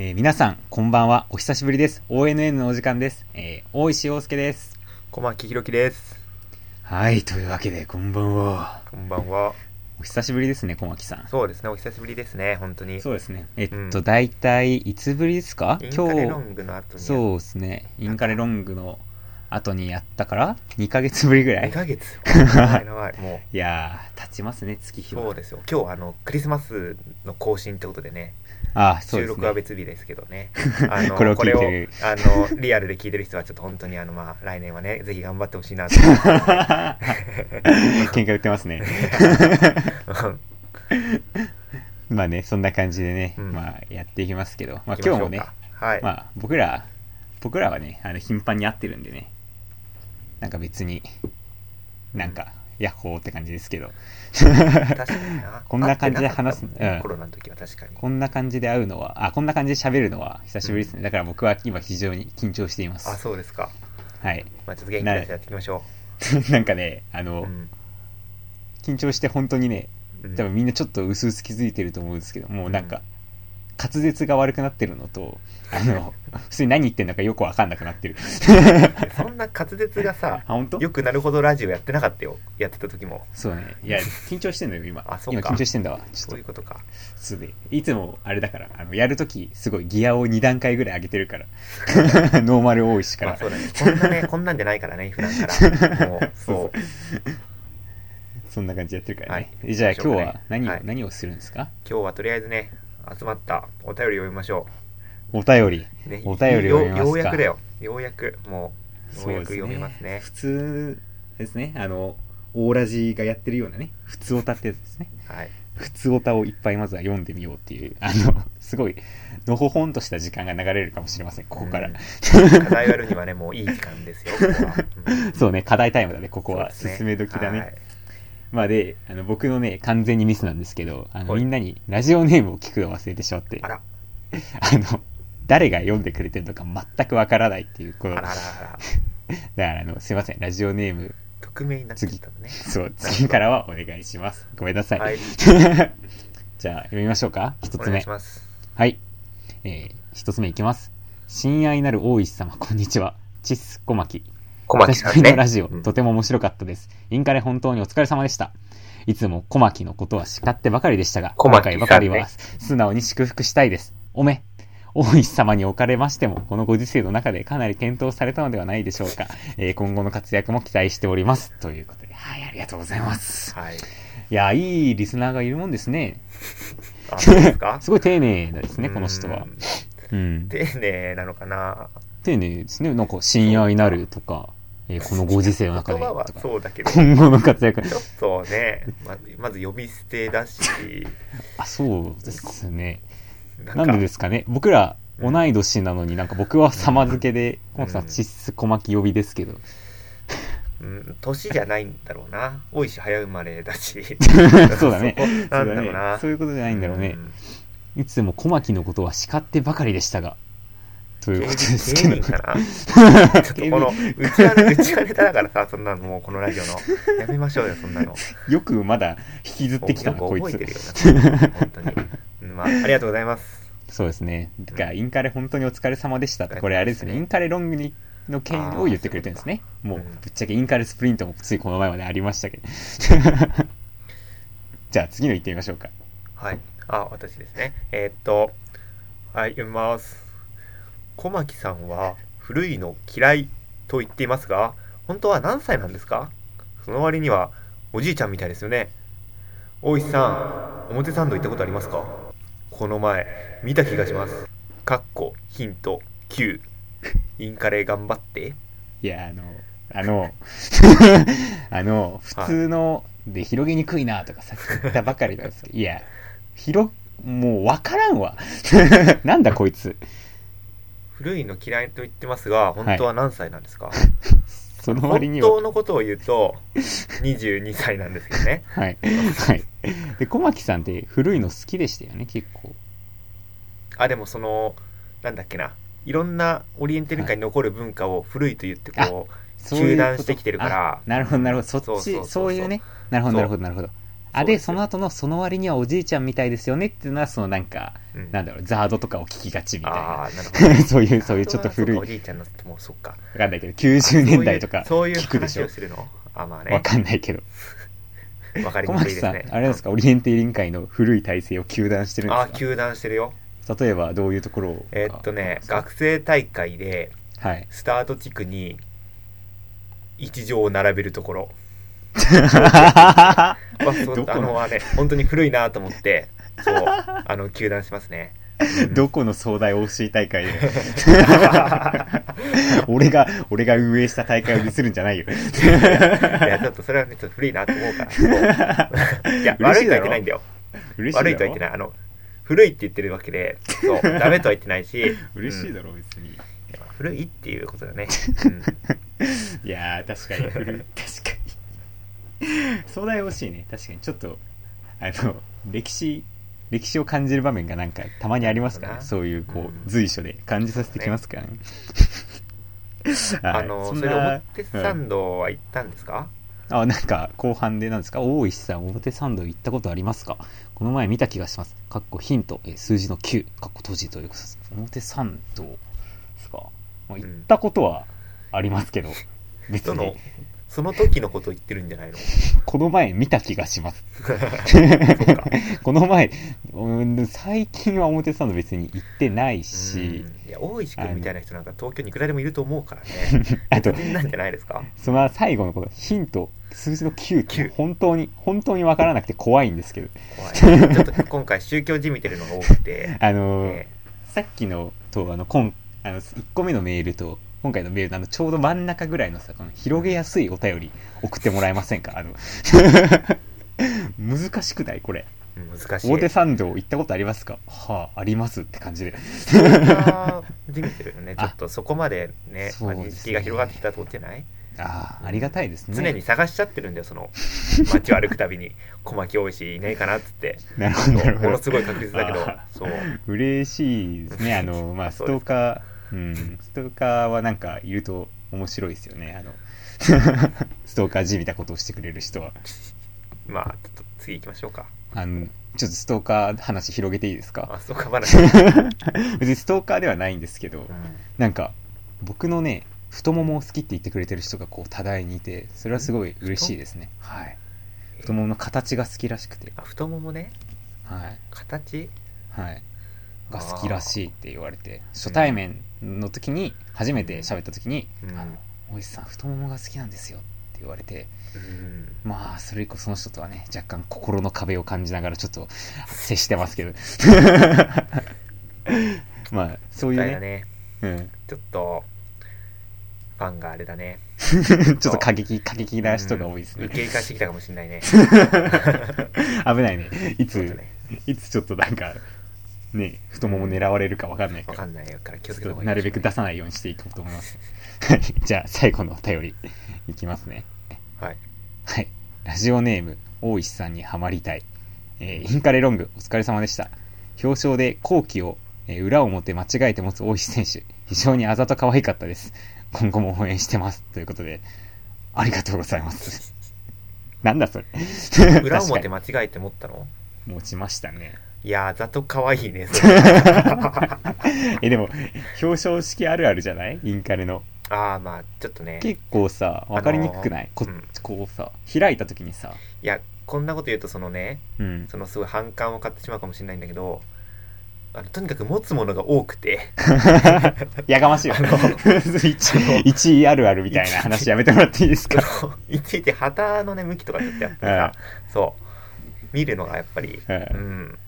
えー皆さん、こんばんは。お久しぶりです。ONN のお時間です。えー大石洋介です。小牧ひろきです。はい、というわけで、こんばんは。こんばんは。お久しぶりですね、小牧さん。そうですね、お久しぶりですね、本当に。そうですね。えっと、うん大体、いつぶりですか？インカレロ今日、ングの後に。そうですね。インカレロングの後にやったから、2ヶ月ぶりぐら2い。ヶ月？長いやー、経ちますね、月う、日は。そうですよ。今日、あの、クリスマスの更新ってことでね、あー、そうね。録は別日ですけどね。あのこれをあの、リアルで聞いてる人は、ちょっと本当に、あの、まあ、来年はね、ぜひ頑張ってほしいなと 喧嘩売ってますね。まあね、そんな感じでね、うんまあやっていきますけど、まあ今日もね。はい。まあ僕ら、僕らはね、あの頻繁に会ってるんでね、なんか別に、なんか、ヤッホーって感じですけど。こんな感じで話すコロナの時は確かに。こんな感じで会うのは、あ、こんな感じで喋るのは久しぶりですね。だから僕は今非常に緊張していまあ、す。そうですか。はい。まあ、ちょっと元気出してやっていきましょ なんかね、あう。の、うん緊張して本当にね、うん多分みんなちょっと薄々気づいてると思うんですけど、もうなんか、滑舌が悪くなってるのと、あの、普通に何言ってんのかよくわかんなくなってる。そんな滑舌がさ あ、、本当？よくなるほどラジオやってなかったよ。やってた時も。そうね。いや、緊張してんのよ、今。あそうか今緊張してんだわ。ちょっと、そういうことか。そうで。いつも、あれだから、あの、やるとき、すごいギアを2段階ぐらい上げてるから。ノーマル多いしから。まあそうだね。こんなね、こんなんじゃないからね、普段から。もう、そう。そんな感じでやってるからね。はいじゃあ今日は何を、はい何をするんですか？今日はとりあえずね、集まったお便りを読みましょお便り。う。ね、お便りを読みますかよようやくだよ。ようやく、もう、よそううですやく読みますね。普通ですね。あの、オーラジがやってるようなね、普通オタってやつですね。はい。普通オタをいっぱいまずは読んでみようっていう、あの、すごい、のほほんとした時間が流れるかもしれません、ここから。うん課題をやるにはね、もういい時間ですよ。うんそうね、課題タイムだね、ここは。ね進め時だね。はいまあで、あの、僕のね、完全にミスなんですけど、あの、はいみんなにラジオネームを聞くのを忘れてしまって、あ の、誰が読んでくれてるのか全くわからないっていう、この、だかあらあらあら。らあの、すいません、ラジオネーム、匿名になっちゃったのね。そう、次からはお願いします。ごめんなさい。はい。じゃあ、読みましょうか。一つ目お願いし。ます。はい。えー、一つ目いきます。親愛なる大石様、こんにちは。チッス小牧。小久しぶりのラジオ、うんとても面白かったです。インカレ本当にお疲れ様でした。いつも小牧のことは叱ってばかりでしたが、小牧さんね今回ばかりは素直に祝福したいです。おめ。大石様におかれましても、このご時世の中でかなり検討されたのではないでしょうか。えー今後の活躍も期待しております。ということで、はい、ありがとうございます。はい。いや、いいリスナーがいるもんですね。あ、そうですか？すごい丁寧ですね、この人はう。んうん。丁寧なのかな？丁寧ですね。なんか、親愛なるとか、えーこのご時世の中でそうだけど、ち今後の活躍。ょっとね、ままず呼び捨てだし、あ、そうですね。ななんでですかね。僕ら、同い年なのになんか僕は様付けで、うん小松さん、チッス小牧呼びですけど。うん、年じゃないんだろうな。大石早生まれだし。そうだね。なんだろうそうだな。ねそういうことじゃないんだろうね。んいつも小牧のことは叱ってばかりでしたが。という芸ことですけど。人かな ちょっとこの、うちはね、うちはネタだからさ、そんなのもうこのラジオの。やめましょうよ、そんなの。よくまだ引きずってきたな、よくこい覚えてつる。よな、本当に。うんまあ、ありがとうございます。そうですね。だから、インカレ本当にお疲れ様でしたって、これあれですね、ねインカレロングにの件を言ってくれてるんですね。もううん、ぶっちゃけインカレスプリントもついこの前までありましたけど。じゃあ次の行ってみましょうか。はい。あ、私ですね。えーっと、はい、読みます。小牧さんは古いの嫌いと言っていますが、本当は何歳なんですか？その割にはおじいちゃんみたいですよね。大石さん、表参道行ったことありますか？この前、見た気がします。かっこ、ヒント、9。インカレ頑張って。いや、あの、あの、あの、普通ので広げにくいなとかさっき言ったばかりなんですけど、いや、広、もうわからんわ。なんだこいつ。古いの嫌いと言ってますが、本当は何歳なんですか、その割に本は。当のことを言うと、22歳なんですけどね。はい。はい。で、小牧さんって古いの好きでしたよね、結構。あでもそのなんだっけないろんなオリエンテル界に残る文化を古いと言ってこうそういしてきてるからあなるほど、なるほど。そっち、そういうね。なるほど、なるほど、なるほど。あ、で、その後の、その割にはおじいちゃんみたいですよねっていうのは、そのなんか、うん。なんだろう、ザードとかを聞きがちみたいな。そういう、そういうちょっと古い、おじいちゃんのもうそっか。かんないけど、90年代とかそういう聞くでしょ。話を。するの？あまあね。わかんないけど。わかり小牧さん、にくいですね。あれですか、オリエンテーリン会の古い体制を糾弾してるんですか？ああ糾弾してるよ。例えばどういうところを？えーっとねが学生大会ではい。スタート地区に一条を並べるところ あそあのはね本当に古いなと思ってそう あの糾弾しますね。う んどこの壮大 OC 大会で俺が、俺が運営した大会をディスるんじゃないよ。いやちょっとそれはねちょっと古いなと思うから。いや悪いとは言ってないんだよ。嬉しい悪いとは言ってない。あの古いって言ってるわけでそうダメとは言ってないし。うん嬉しいだろ、別に。いや古いっていうことだね、いやー、確かに古い。確かに。壮大 OC ね、確かに。ちょっと、あの、歴史、歴史を感じる場面がなんかたまにありますから。ね。そういう、こうん。う、随所で感じさせてきますからね。はい。あのそれ表うん参道は行ったんですか、あ、なんか、後半でなんですか？大石さん、表参道行ったことありますか？この前見た気がします。かっこヒント、えー数字の9、かっこ閉じということです。表参道ですか、まあ、行ったことはありますけど、別その？に、その時のことを言ってるんじゃないの？この前見た気がします。この前、うん最近は表参道別に行ってないし、うん。いや大石君みたいな人なんか東京にいくらでもいると思うからね。あと、なんじゃないですか？その最後のこのヒント、数字の9って9本当に、本当にわからなくて怖いんですけど、怖い。ちょっと今回宗教じみてるのが多くて、あのーねさっきのと、あの、今、あの、1個目のメールと、今回のメールのあの、ちょうど真ん中ぐらいのさ、この広げやすいお便り送ってもらえませんか？あの、難しくない？これ。うん難しい。表参道行ったことありますか？はあ、ありますって感じで。そんなじみてるよね。ちょあっとそこまでねまあ認識が広がってきたとこじゃない？ああ、ありがたいですね。常に探しちゃってるんだよその 街を歩くたびに。小牧大石いないかなっつって。なるほど。ものすごい確実だけど。あそう。嬉しいですね。あの、まあ、ストーカー、うん、ストーカーはなんかいると面白いですよね。あの、ストーカーじみたことをしてくれる人は。まあちょっと次行きましょうかあの、ちょっとストーカー話広げていいですか？あそうか話、別にストーカーではないんですけど、うんなんか、僕のね、太ももを好きって言ってくれてる人がこう多大にいて、それはすごい嬉しいですね。はい。太ももの形が好きらしくて、あ太ももねはい。形？はい。が好きらしいって言われて、初対面の時に、初めて喋った時に、うん。あの、おじさん太ももが好きなんですよって言われて、うん。まあ、それ以降その人とはね、若干心の壁を感じながらちょっと接してますけど。まあ、そういうね、ね。うん。ちょっとファンがあれだね。ちょっと過激、過激な人が多いですね。うん受。け入かしてきたかもしれないね。危ないね。いつ、ね。いつちょっとなんか、ね、太もも狙われるかわかんないからわか。んないから気をつちけた方がいいょっとなるべく出さないようにしていこうと思います。はい。じゃあ、最後のお便り、いきますね。はいはい。ラジオネーム、大石さんにハマりたい。えーインカレロング、お疲れ様でした。表彰で後期を、えー裏表間違えて持つ大石選手、非常にあざと可愛かったです。今後も応援してます。ということで、ありがとうございます。なんだそれ。裏確か表間違えて持ったの？に持ちましたね。いやーざと可愛いねそれ。え、でも、表彰式あるあるじゃない？インカレの。ああまあちょっとね。結構さ、わかりにくくない、こうん。こうさ、開いた時にさ、いやこんなこと言うとそのねうん。そのすごい反感を買ってしまうかもしれないんだけどあのとにかく持つものが多くて。やがましいよ。あの 1位あるあるみたいな話やめてもらっていいですか？そのいちいち旗のね向きとかちょっとやっぱりさそう。見るのがやっぱりううんん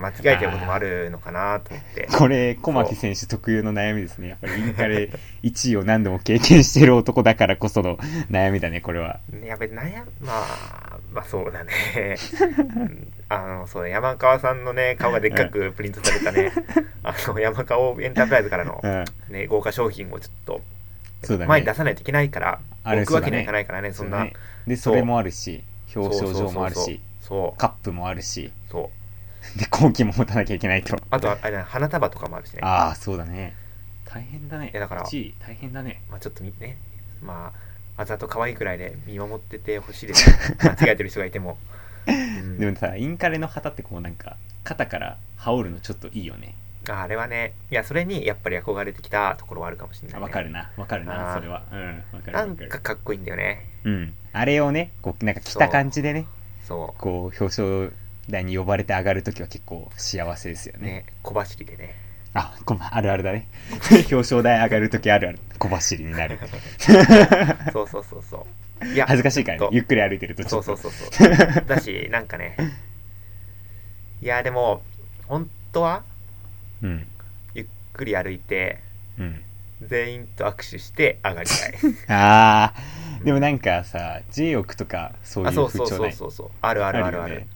間違えてることもあるのかなと思って。これ、小牧選手特有の悩みですね。やっぱりインカレ 1位を何度も経験してる男だからこその悩みだね、これは。ねやっぱり悩むまあまあそうだね。う んあのそう山川さんのね顔がでっかくプリントされたね。あの山川エンタープライズからのうん。ね豪華商品をちょっとそうだね。前に出さないといけないからあれ置くわけにはいかないからねそんな。ねで、それもあるし、表彰状もあるし、そう。カップもあるし、そう で、後期も持たなきゃいけないと。あとはあれだ花束とかもあるしねああ、そうだね。大変だね。いやだから1位、大変だね。まあちょっとみねまああざと可愛いくらいで見守っててほしいです 間違えてる人がいてもうんでもさ、インカレの旗ってこうなんか、肩から羽織るのちょっといいよね。ああれはねいやそれにやっぱり憧れてきたところはあるかもしれない、ね、あわかるな、わかるな、それは。うん、わかるなんわかる。かかっこいいんだよねうん。あれをね、こう、なんか着た感じでね、そこう、表彰台に呼ばれて上がるときは結構幸せですよね。うね小走りでねあ、ごめん、あるあるだね。表彰台上がるときあるある。小走りになる。そうそうそうそういや恥ずかしいからねゆっくり歩いてるとちそう。そうそうそう だしなんかねいやでも本当はうん。ゆっくり歩いてうん。全員と握手して上がりたいあー、でもなんかさ、J オクとかそういうあそうそう風潮ないそうそうそうあるあるあるあるよね。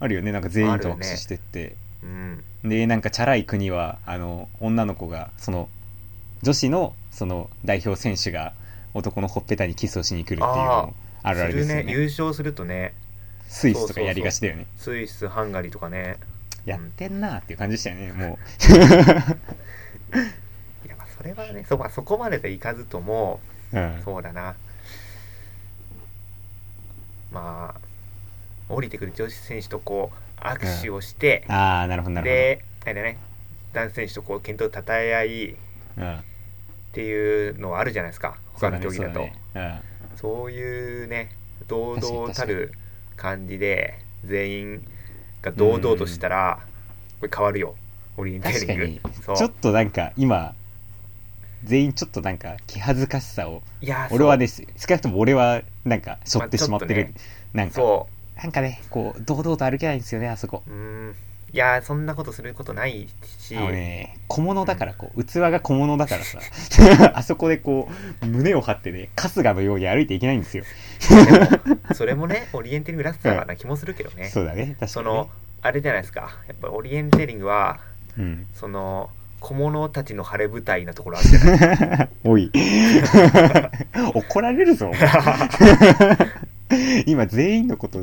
あるよね。なんか全員と握手してって。うんで、なんかチャラい国は、あの、女の子が、その、女子の、その、代表選手が、男のほっぺたにキスをしに来るっていうのもあるあるですよね。ね優勝するとねスイスとかやりがちだよね。スイスハンガリーとかねやってんなーっていう感じでしたよね、も いやまあそれはねそ,、まあ、そこまででいかずともう。うん。そうだなまあ降りてくる女子選手とこう握手をして、あー、なるほど、なるであれだね男子選手とこう健闘たたえ合いっほど。うん。ていうのはあるじゃないですか他の競技だと。そういうね堂々たる感じで全員が堂々としたらこれ変わるよオリエンテーリン。ちょっとなんか、今、全員ちょっとなんか、気恥ずかしさを、いやー俺はです、少なくとも俺は、なんか、背負ってまあしまってる。ちょっとね。なんか、そなんかね、こう、堂々と歩けないんですよね、あそこ。うんいやーそんなことすることないしあのね、小物だから、こう、器が小物だからさ、あそこでこう、胸を張ってね、春日のように歩いていけないんですよ。それもねオリエンテーリングらしさな気もするけどね、そうだね、確かに、ね。そのあれじゃないですかやっぱオリエンテーリングはうん。その小物たちの晴れ舞台なところあるじゃない おい。怒られるぞ、今全員のことを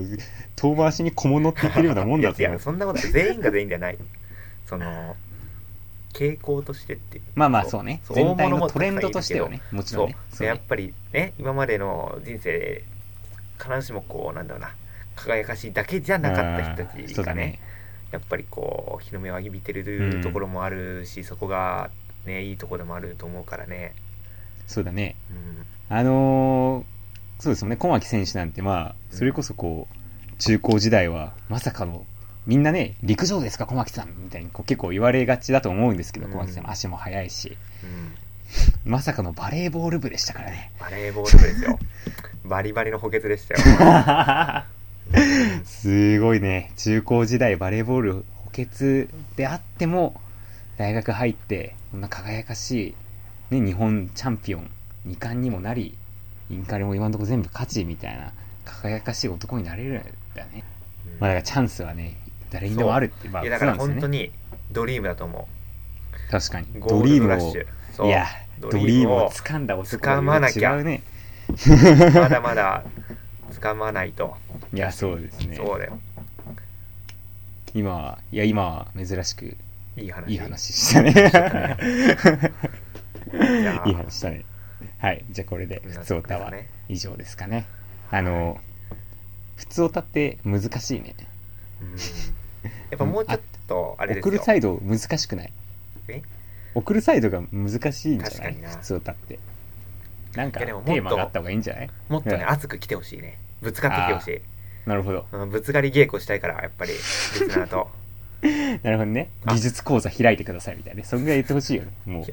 遠回しに小物って言ってるようなもんだぞ。いやいやそんなこと全員が全員じゃない。その傾向としてっていう。まあまあそうね。全体大物ものトレンドとしてはね。もちろんね。そう。やっぱりね今までの人生で必ずしもこうなんだろうな。輝かしいだけじゃなかった人たうんちがねそうだね。やっぱりこう日の目を浴びてうるんところもあるし、そこがねいいところでもあると思うからね、そうだね。うん、あのーそうですよね。小牧選手なんてまあそれこそこう中高時代はまさかのみんなね陸上ですか小牧さん？みたいにこう結構言われがちだと思うんですけどうん。小牧さん足も速いし。うん、まさかのバレーボール部でしたからね。バレーボール部ですよ。バリバリの補欠でしたよ、うん。すごいね。中高時代バレーボール補欠であっても、大学入って、こんな輝かしい、ね、日本チャンピオン、二冠にもなり、インカレも今のところ全部勝ちみたいな、輝かしい男になれるんだよね。まあだからチャンスはね、誰にでもあるって、まあ、いやだから。本当にドリームだと思確かに。うドリームをいや、ドドリームをを掴んだ男掴まなきゃ違うね。まだまだ掴まないといや、そうですね。そうだよ今は、いや、今は珍しくいい話いい話したね。いい話 したね。はい。じゃあこれで、普通歌はね以上ですかね。あの、普通歌って難しいね。うんやっぱもうちょっとあれですよ送るサイド難しくない？え？送るサイドが難しいんじゃない？普通歌って。なんかテーマがあった方がいいんじゃない？もっとねうん熱く来てほしいねぶつかってきてほしいなるほど。うんぶつかり稽古したいからやっぱりリスナーと なるほどね。あ技術講座開いてくださいみたいなね。そんぐらい言ってほしいよね。もう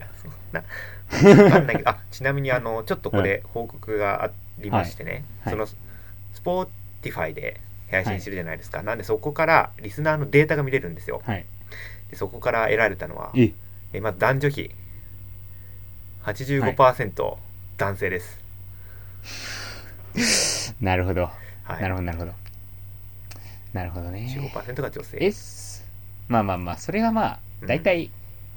かんないけど。あちなみにあのちょっとこれ報告がありましてね、はい。その Spotify で配信してるじゃないですか、なんでそこからリスナーのデータが見れるんですよ。はい。でそこから得られたのはえ、えまず男女比。85%男性です、なるほど。はい。なるほど、なるほど。なるほどね。15%が女性。まあまあまあ、それはまあ、大体、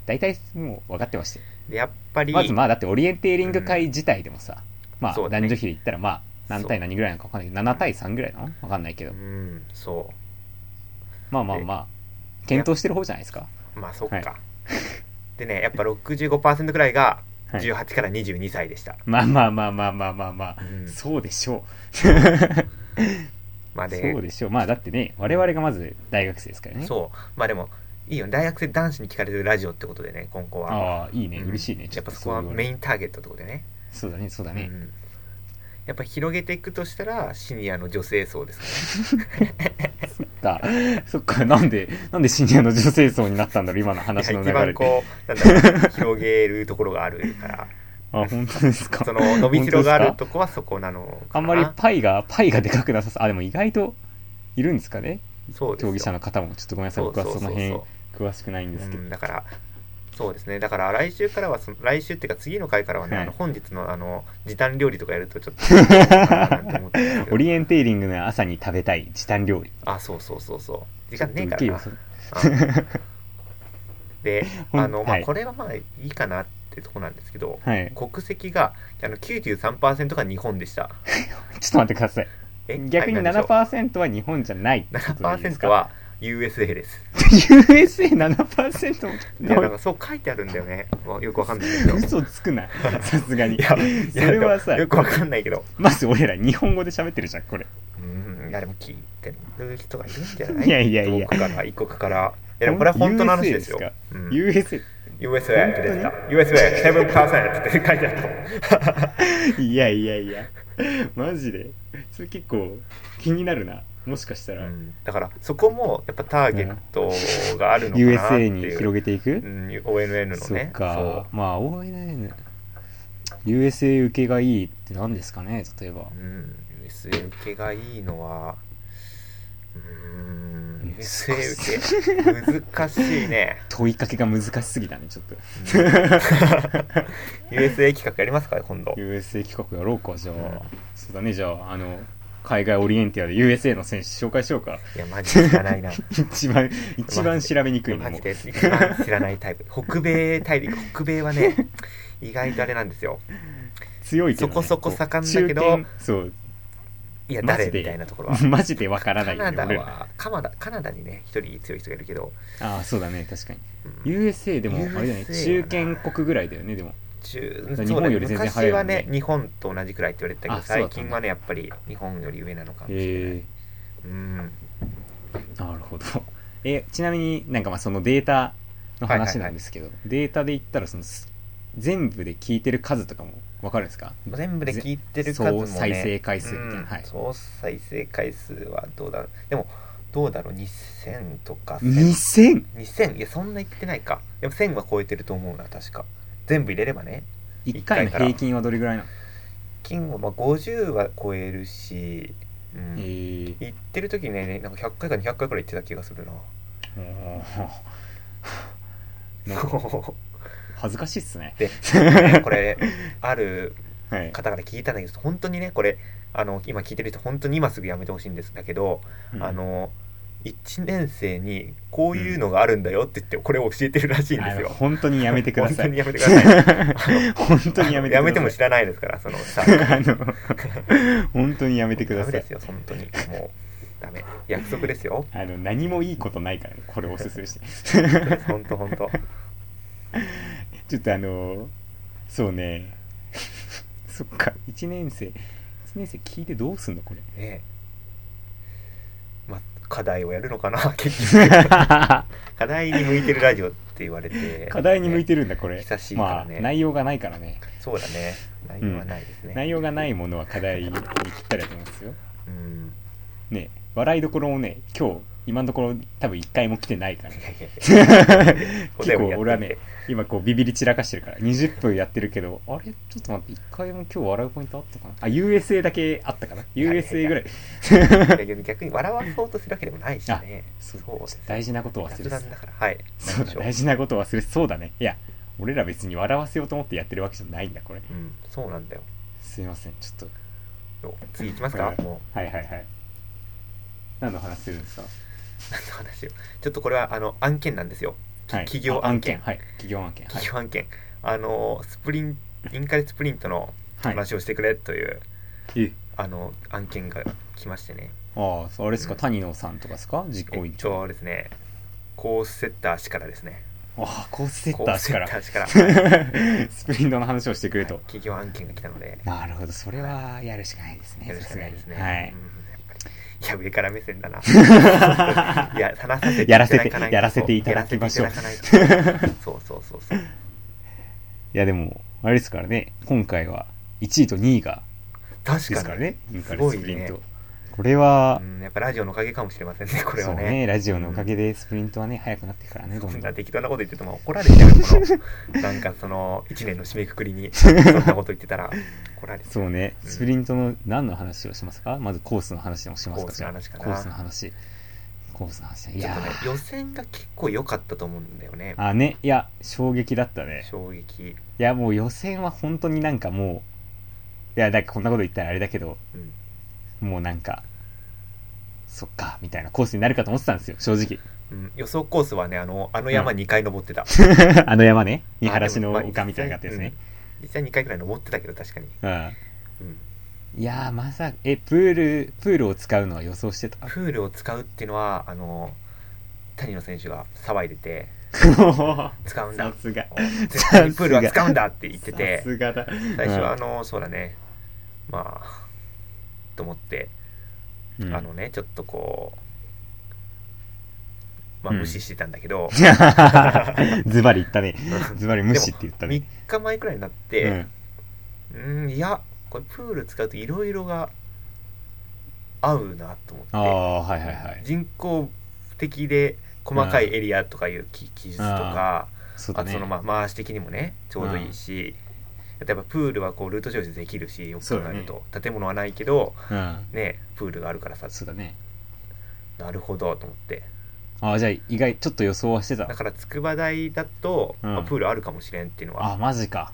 大体もう分かってましたよ。でやっぱりまずまあだってオリエンテーリング会自体でもさ、まあそうだね。男女比で言ったらまあ何対何ぐらいなのか分かんないけど7対3ぐらいなの？分かんないけど、うんそまあまあまあ検討してる方じゃないですか？うまあそっか、はい。でねやっぱ65%くらいがはい。18から22歳でした、まあまあまあまあまあまあまあ、うん。そうでしょう。までそうでしょう。まあだってね、我々がまず大学生ですからね。そう。まあでもいいよ大学生男子に聞かれるラジオってことでね今後はああ、いいね。うん嬉しいね。やっぱそこはメイン。ンターゲットってことでねそうだね、そうだね。うんやっぱ広げていくとしたらシニアの女性層ですか そっか、そっか、なんで、なんでシニアの女性層になったんだろう、今のら話のね一流れで。番こうなんだろう広げるところがあるからあ、本当ですか。その伸びしろがあるとこはそこなのかなあんまりパイが、パイがでかくなさそう。あ、でも意外といるんですかね。競技者の方も。ちょっとごめんなさい、僕はその辺詳しくないんですけど。うん、だからそうですね。だから来週からはその来週っていうか次の回からはね、はい。あの本日のあの時短料理とかやるとちょっと オリエンテーリングの朝に食べたい時短料理。あそうそうそうそう。時間ねえからな。であの、まあ、はい。これはまあいいかなってとこなんですけど、はい。国籍があの93%が日本でした。ちょっと待ってください。え逆にはい何でしょう？7%は日本じゃないってことです7%かは USA です。USA7% いやなんかそう書いてあるんだよね。まあよくわかんないけど。嘘つくな。さすがに。いやそれはさ。よくわかんないけど。まず俺ら日本語で喋ってるじゃん、これ。うん。いやでも聞いてる人がいるんじゃない？いやいやいや。から異国から。いやでもこれは本当の話ですよ。USA USA。USA って出てた USA7% って書いてあった。いやいやいや。マジで？それ結構気になるな。もしかしたら、うん。だからそこもやっぱターゲットがあるのかなって USA いう。に広げていく、うん ONN のそねっか。まあ、ONN。USA 受けがいいって何ですかね例えば。そう、う。ん USA 受けがいいのはうーん USA 受け？難しいね。問いかけが難しすぎたね、ちょっと。うん。USA 企画やりますか今度。USA 企画やろうか、じゃあ。うん。そうだね、じゃあ、あの、海外オリエンティアで USA の選手紹介しようか。いやマジで知らないな 一番、一番調べにくいマジで一番知らないタイプ北米大陸北米はね意外とあれなんですよ強いけど、ね、そこそこ盛んだけどそう。いや誰みたいなところは マジでわからないよカナダ。はカナダカナダにね一人強い人がいるけど、ああ、そうだね、確かに。うん USA でも、あれだよね、中堅国ぐらいだよね、でも。中日本より全然早いね。昔はね日本と同じくらいって言われてたけど最近はねやっぱり日本より上なのかもしれない、えうん。ー、なるほど。え、ちなみになんかまあそのデータの話なんですけど、データで言ったらそのす全部で聞いてる数とかもわかるんですか？全部で聞いてる数もね総再生回数みたいなうん。はい。総再生回数はどうだろう。でもどうだろう？2000とか ?2000! 2000いやそんな言ってないか。でも1000は超えてると思うな確か全部入れればね1回の平均はどれぐらいなの？金はまあ50は超えるし、うん。え。ー、行ってる時ねなんか100回か200回くらい行ってた気がするな。恥ずかしいっすね。で、ねこれある はい。方から聞いたんだけど本当にねこれあの今聞いてる人本当に今すぐやめてほしいんですだけど、うん。あの1年生にこういうのがあるんだよって言ってこれを教えてるらしいんですよ。本当にやめてください。本当にやめてください。本当にやめてください。やめても知らないですからそのさ本当にやめてくださいダメです。よ本当にもうダメ約束ですよあの、何もいいことないからね、これをおすすめして。本当本当ちょっとあの、そうね。そっか、1年生。1年生聞いてどうすんのこれ？ねまあ課題をやるのかな 結局。課題に向いてるラジオって言われて。課題に向いてる、るんだ、これ。久しいからまあ、ね内容がないからね。そうだね。内容はないですね、内容がないものは課題にぴったりだと思うんですよ。うん。ね、笑いどころもね、今日、今のところ多分1回も来てないからいね。結構俺はね、今こうビビり散らかしてるから、20分やってるけど、あれ？ちょっと待って、1回も今日笑うポイントあったかな？あ、USA だけあったかな ?USA ぐらい。逆に笑わそうとするわけでもないしね。そう大事なことを忘れはい。そうだ、大事なことを忘れてそうだね。いや、俺ら別に笑わせようと思ってやってるわけじゃないんだ、これ。うんそうなんだよ。すいません、ちょっと。よ次行きますか？は。いもはいはいはい。何の話するんですか？う何の話をちょっとこれはあの案件なんですよはい。企業案件あはい。企業案件。はい企。業案件あのスプリンインカレスプリントのはい。話をしてくれという、え、あの案件が来ましてねああ、あれですか、うん谷野さんとかですか？実行委員長。一応ですねコースセッター氏からですねああ、コースセッター氏から。コースセッター氏 スプリントの話をしてくれと。はい企業案件が来たのでなるほど、それはやるしかないですね。やるしかないですね、はいうん。いや上から目線だな。いや話させてやらせてやらせていただきましょう。そうそうそうそういやでも、あれですからね、今回は1位と2位が確かに。ですからね、インカレすごいねスプリント。これはう、ん、やっぱラジオのおかげかもしれませんねこれはね。そうね、ラジオのおかげでスプリントはね、速くなっていくからね、どそん。んど。なん適当なこと言ってても怒られちゃうこのなんかその1年の締めくくりにそんなこと言ってたら怒られちゃう。そうね、うん。スプリントの何の話をしますか？まずコースの話でもしますか？コースの話かな。コースの話。コースの話。いやねー予選が結構良かったと思うんだよね。あ、ね、いや、衝撃だったね。衝撃。いや、もう予選は本当になんかもう、いや、だからこんなこと言ったらあれだけど、うんもうなんか、そっか、みたいなコースになるかと思ってたんですよ、正直。うん、予想コースはねあのあの山2回登ってた、あの山ね、見晴らしの丘みたいなのがあってですね。実際2回くらい登ってたけど確かに、うん。うん、いやー、まさえ、プール、プールを使うのは予想してた？プールを使うっていうのはあの谷野選手が騒いでて 使うんだ。さすが。絶対にプールは使うんだって言ってさて。最初はあのそうだね。まあと思って、うんあのねちょっとこうまあうん無視してたんだけど、ズバリ言ったね。ズバリ無視って言った3ね。日前くらいになっうてん。うんいやこれプール使うといろいろが合うなと思ってああ、はいはいはい。人工的で細かいエリアとかいう記記述とか、そうだね。あとそのまあ回し的にもねちょうどいいし、例えばプールはこうルート調整できるしよく考えると、建物はないけどうん。ねプールがあるからさ。そうだね。なるほどと思って。ああ、じゃあ意外、ちょっと予想はしてた。だ。から筑波大だと、うん。まあ、プールあるかもしれんっていうのは、あ、マジか。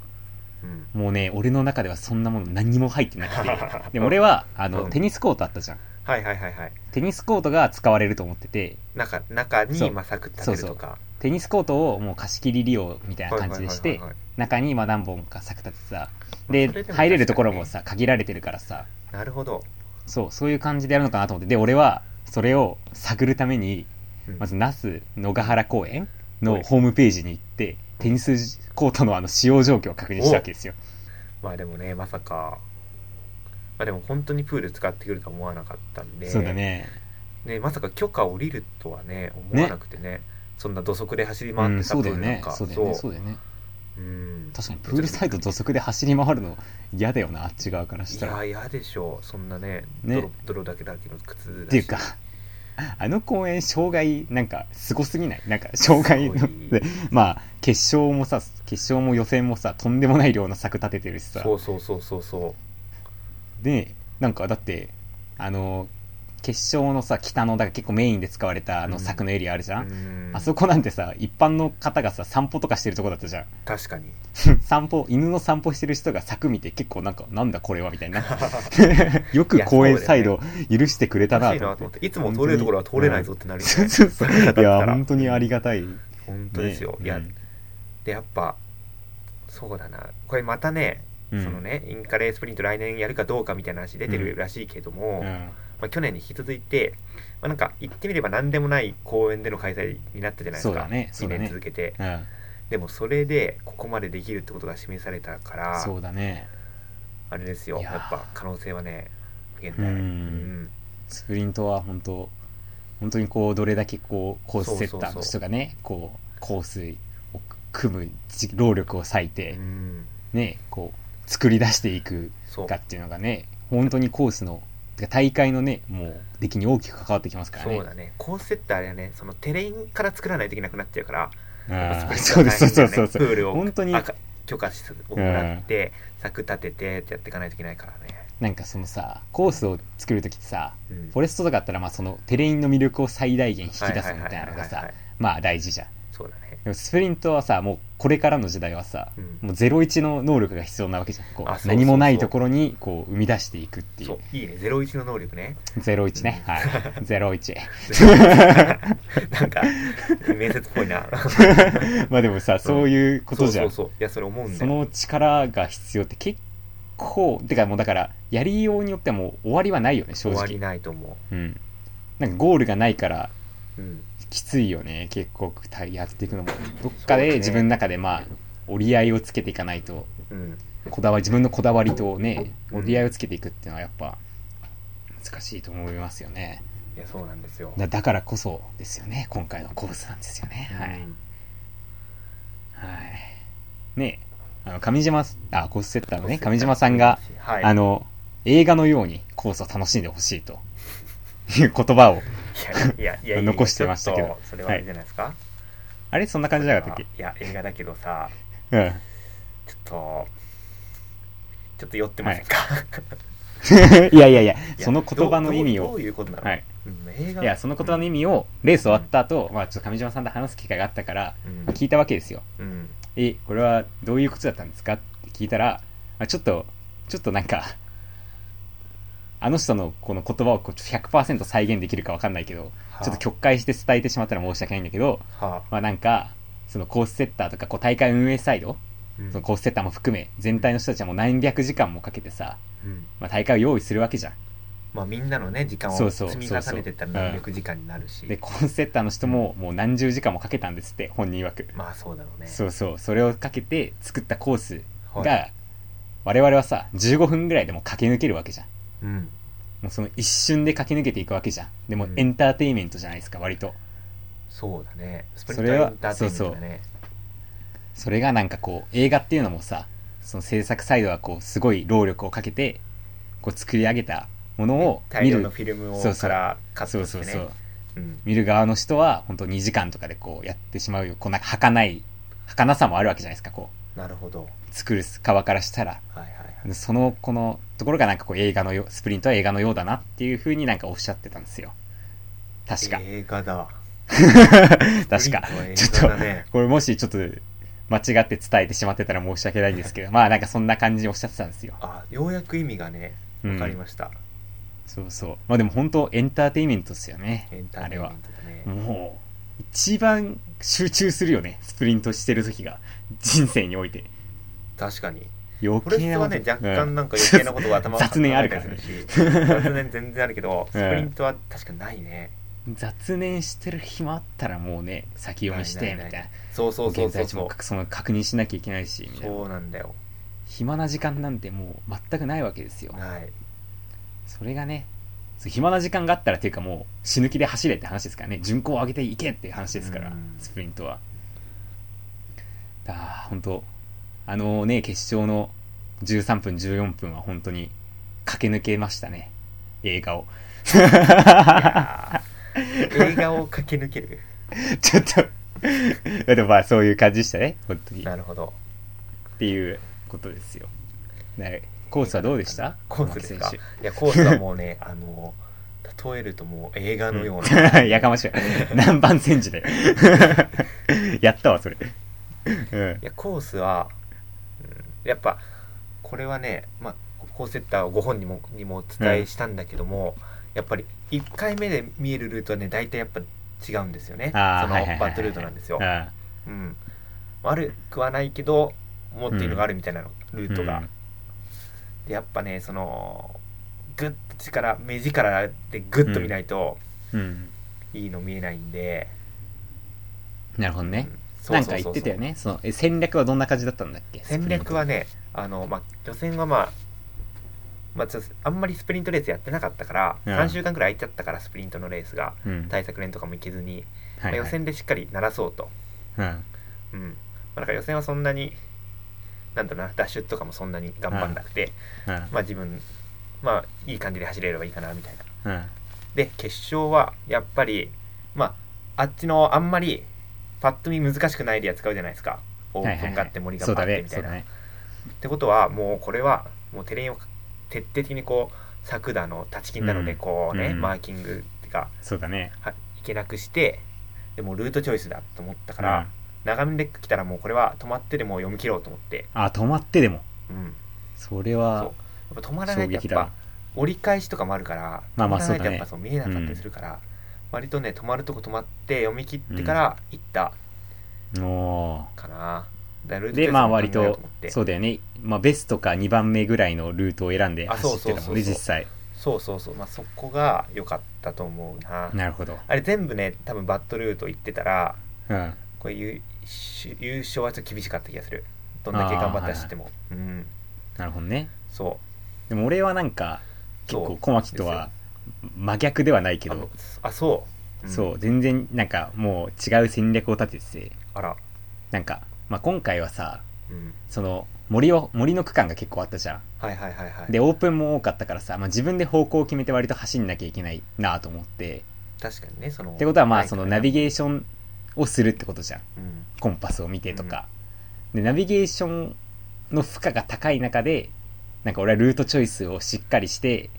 うん、もうね、俺の中ではそんなもの何にも入ってなくて。でも俺は、あの、うん。テニスコートあったじゃん。はいはいはいはい。テニスコートが使われると思ってて、中中そう。にまあ柵立てるとかテニスコートをもう貸し切り利用みたいな感じでして中にまあ何本か柵立ててさ、で、入れるところもさ、限られてるからさ、なるほど、そう、そういう感じでやるのかなと思って、で、俺は、それを探るために、うん。まず、那須野ヶ原公園はい。のホームページに行って、テニスコートのあの使用状況を確認したわけですよ。まあでもねまさか。まあでも本当にプール使ってくるとは思わなかったんで。そうだね。ねまさか許可を降りるとはね思わなくてねそんな土足で走りうん、回ってたそうだよね。プールなんか、そうだよね。そうだよね。うん確かに、プールサイド土足で走り回るの嫌だよな、あっち側からいしたら。っや嫌でしょうそんなねね泥泥だけだけの靴だしていうか、あの公園、障害、なんか、すごすぎない？なんか、障害の まあ、決勝もさ、決勝も予選もさ、とんでもない量の柵立ててるしさ。そうそうそうそうそで、なんかだって、あの、決勝のさ、北の、だから結構メインで使われたあのうん。柵のエリアあるじゃ、うん。んあそこなんてさ、一般の方がさ、散歩とかしてるとこだったじゃん。確かに散歩、犬の散歩してる人が柵見て結構なんか、なんだこれはみたいにな。よく公園サイド許してくれた楽なと思っ。しいなと思ってていつも通れるところは通れないぞってなるよね。そうそうそう。いや、本当にありがたい。本当ですよ、いやねうん。でやっぱそうだな。これまたね、うん。そのねインカレスプリント来年やるかどうかみたいな話出てるらしいけども、うんまあ、去年に引き続いて、まあ、なんか言ってみれば何でもない公園での開催になったじゃないですか。ねそうだ2ね年続けて。うん。でもそれでここまでできるってことが示されたからそうだね。あれですよ。いやっぱ可能性はね現うん。代うん。スプリントは本当本当にこうどれだけこうコースセッターの人がね。こうコースを組むじ労力を割いてうん。ねこう作り出していくそうかっていうのがね本当にコースの大会のねもう出来に大きく関わってきますからね。そうだね。コースセッターはねそのテレインから作らないといけなくなっちゃうからあースそうですそうそうそうそう。プールを本当に許可しらって、柵立ててってやっていかないといけないからね、なんかそのさコースを作る時ってさうん。フォレストとかあったらまあそのテレインの魅力を最大限引き出すみたいなのがさまあ大事じゃんでもスプリントはさもうこれからの時代はさ、うん。もう01の能力が必要なわけじゃん。こう何もないところにこう生み出していくっていそうういいね。01の能力ね。01ね、はい。01 なんか面接っぽいな。まあでもさそういうことじゃん、そうそうそう。いやそれ思うんだよ。その力が必要って結構てかもうだからやりようによってはもう終わりはないよね正終わり直ないと思う。ん。なんかゴールがないからう、うん、きついよね結構やっていくのも。どっかで自分の中でまあ折り合いをつけていかないと。うん、こだわり自分のこだわりとねうん。折り合いをつけていくっていうのはやっぱ難しいと思いますよね。いやそうなんですよ。だだからこそですよね、今回のコースなんですよね。はい。うん。はい。ねえ、あの、上島す、あ、コースセッターのね、上島さんが、はい、あの、映画のようにコースを楽しんでほしいという言葉を、いやいやいや 残してましたけど。それはあれじゃないですか、あれそんな感じじゃなかったっいや映画だけどさけうん。ちょっとちょっと酔ってませんか、い。やいやいや、いやその言葉の意味を。どういうことなの、はい。いや、その言葉の意味を、レース終わった後、まあちょっと上島さんと話す機会があったから、うん。まあ聞いたわけですよ。うん。え、これはどういうことだったんですか？って聞いたら、まあ、ちょっと、ちょっとなんか、あの人のこの言葉をこう100%再現できるかわかんないけど、はあ。ちょっと曲解して伝えてしまったら申し訳ないんだけど、はあ。まあなんか、そのコースセッターとかこう大会運営サイド、うん。そのコースセッターも含め、全体の人たちはもう何百時間もかけてさ、うん。まあ大会を用意するわけじゃん。まあみんなのね時間を積み重ねてったら何百時間になるし。で、コースセッターの人ももう何十時間もかけたんですって、本人曰く。まあそうだろうね。そうそう、それをかけて作ったコースはい。が、我々はさ、15分ぐらいでも駆け抜けるわけじゃん。うんもうその一瞬で駆け抜けていくわけじゃん。でもうんエンターテインメントじゃないですか、割と。そうだねスプリンそれはトエンターテインメントだねそれがなんかこう、映画っていうのもさ、その制作サイドはこう、すごい労力をかけて、こう作り上げたものを見る大量の。フィルムをそうそうからカッそトしてねうそうそう。うん見る側の人は、本当2時間とかでこうやってしまうよ。こうなんか儚い、儚さもあるわけじゃないですか、こなるほどう。作る側からしたら。はいその、このところがなんかこう映画のよう、スプリントは映画のようだなっていう風になんかおっしゃってたんですよ。確か。映画だ 確か。スプリントは映ちょっとこれもしちょっと間違って伝えてしまってたら申し訳ないんですけど、まあなんかそんな感じにおっしゃってたんですよ。あようやく意味がねうんわかりました、そうそう。まあでも本当エンターテインメントですよね。エンターテインメントだねもう、一番集中するよね。スプリントしてる時が。人生において。確かに余フォレス計なことね若干なんかう余計なことが頭を雑念あるから考えねたりするし雑念全然あるけどスプリントは確かないね雑念してる暇あったらもうね、先読みして、みたいなないない。そうそうそう現在地もそうそうその確認しなきゃいけないし、みたいな。そうなんだよ暇な時間なんてもう全くないわけですよ。ないそれがね、そう暇な時間があったらっていうかもう死ぬ気で走れって話ですからね。順行を上げていけっていう話ですからうん、スプリントは。ああ、本当あのね、決勝の13分、14分は本当に駆け抜けましたね。映画を。映画を駆け抜ける ちょっと、でもまあそういう感じでしたね。本当に。っなるほどていうことですよ。ねコースはどうでした？コースですか？いやコースはもうね あの例えるともう映画のよう選な、手 やかましいわ。南蛮戦時で。やったわ、それ。うんい。やコースは、うんやっぱこれはね、まあ、コーセッターをご本にもにもお伝えしたんだけども、やっぱり1回目で見えるルートはね大体やっぱ違うんですよね。そのバットルートなんですよ、あうん、悪くはないけどもっていうのがあるみたいなの、ルートが、うん。でやっぱねそのグッと力目力でグッと見ないとうん。いいの見えないんで、なるほどね。うんなんか言ってたよね。そのえ戦略はどんな感じだったんだっけ？戦略はねあの、まあ、予選はまあ、まあ、ちょっとあんまりスプリントレースやってなかったから、うん3週間くらい空いちゃったからスプリントのレースがうん。対策練とかも行けずに、はいまあはい予選でしっかり鳴らそうと、うん。うんまあ、なんか予選はそんなになんだろうなダッシュとかもそんなに頑張んなくて、うん。まあ自分まあいい感じで走れればいいかなみたいなうん。で決勝はやっぱりまああっちのあんまりパッと見難しくないエリア使うじゃないですか。オープンがあって森がそうだねバーってみ。たいうな、ね。ってことはもうこれはもうテレインを徹底的にこう柵だの立ち金なのでうん。こうね、うん。マーキングっていうかそうだね。はいけなくしてでもルートチョイスだと思ったから、長めで来たらもうこれは止まってでも読み切ろうと思って、あ、止まってでも。うん、それはや、っぱ止まらないとやっぱ折り返しとかもあるからまあまあ止まらないとそうだね。やっぱそう見えなかったりするから、割とね止まるとこ止まって読み切ってから行った。おかな、だからルートチョイで、スまあ割とそうだよね。まあベストか2番目ぐらいのルートを選んであそう走ってたもんね、実際。そうそうそう。まあそこが良かったと思うな。なるほど。あれ全部ね多分バットルート行ってたらうん。これ優優勝はちょっと厳しかった気がする。どんだけ頑張って走っても、うん。なるほどね。そでも俺はなんか、結構小牧とは真逆ではないけど、あそう、ん。そう、全然なんかもう違う戦略を立ててて、あら。なんか、まあ、今回はさ、うん。その森を、森の区間が結構あったじゃん。はいはいはいはい。で、オープンも多かったからさ、まあ、自分で方向を決めて割と走んなきゃいけないなと思って、確かにねそのってことはまあはいそのナビゲーションをするってことじゃん。うん。コンパスを見てとか。で、ナビゲーションの負荷が高い中で、なんか俺はルートチョイスをしっかりして、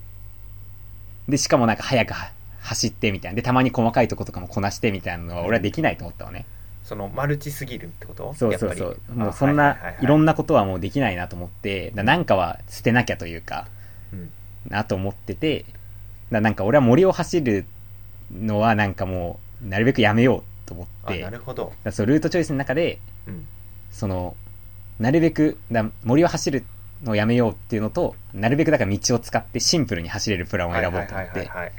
で、しかもなんか早くは走ってみたいな。で、たまに細かいとことかもこなしてみたいなのは俺はできないと思ったのね。そのマルチすぎるってこと？そうそうそう。もうそんないろんなことはもうできないなと思って、だなんかは捨てなきゃというか、うん。なと思ってて、だなんか俺は森を走るのはなんかもう、なるべくやめようと思って、あなるほど。らそうルートチョイスの中で、うん。その、なるべく、だ森を走るのをやめようっていうのと、なるべくだから道を使ってシンプルに走れるプランを選ぼうと思って、はい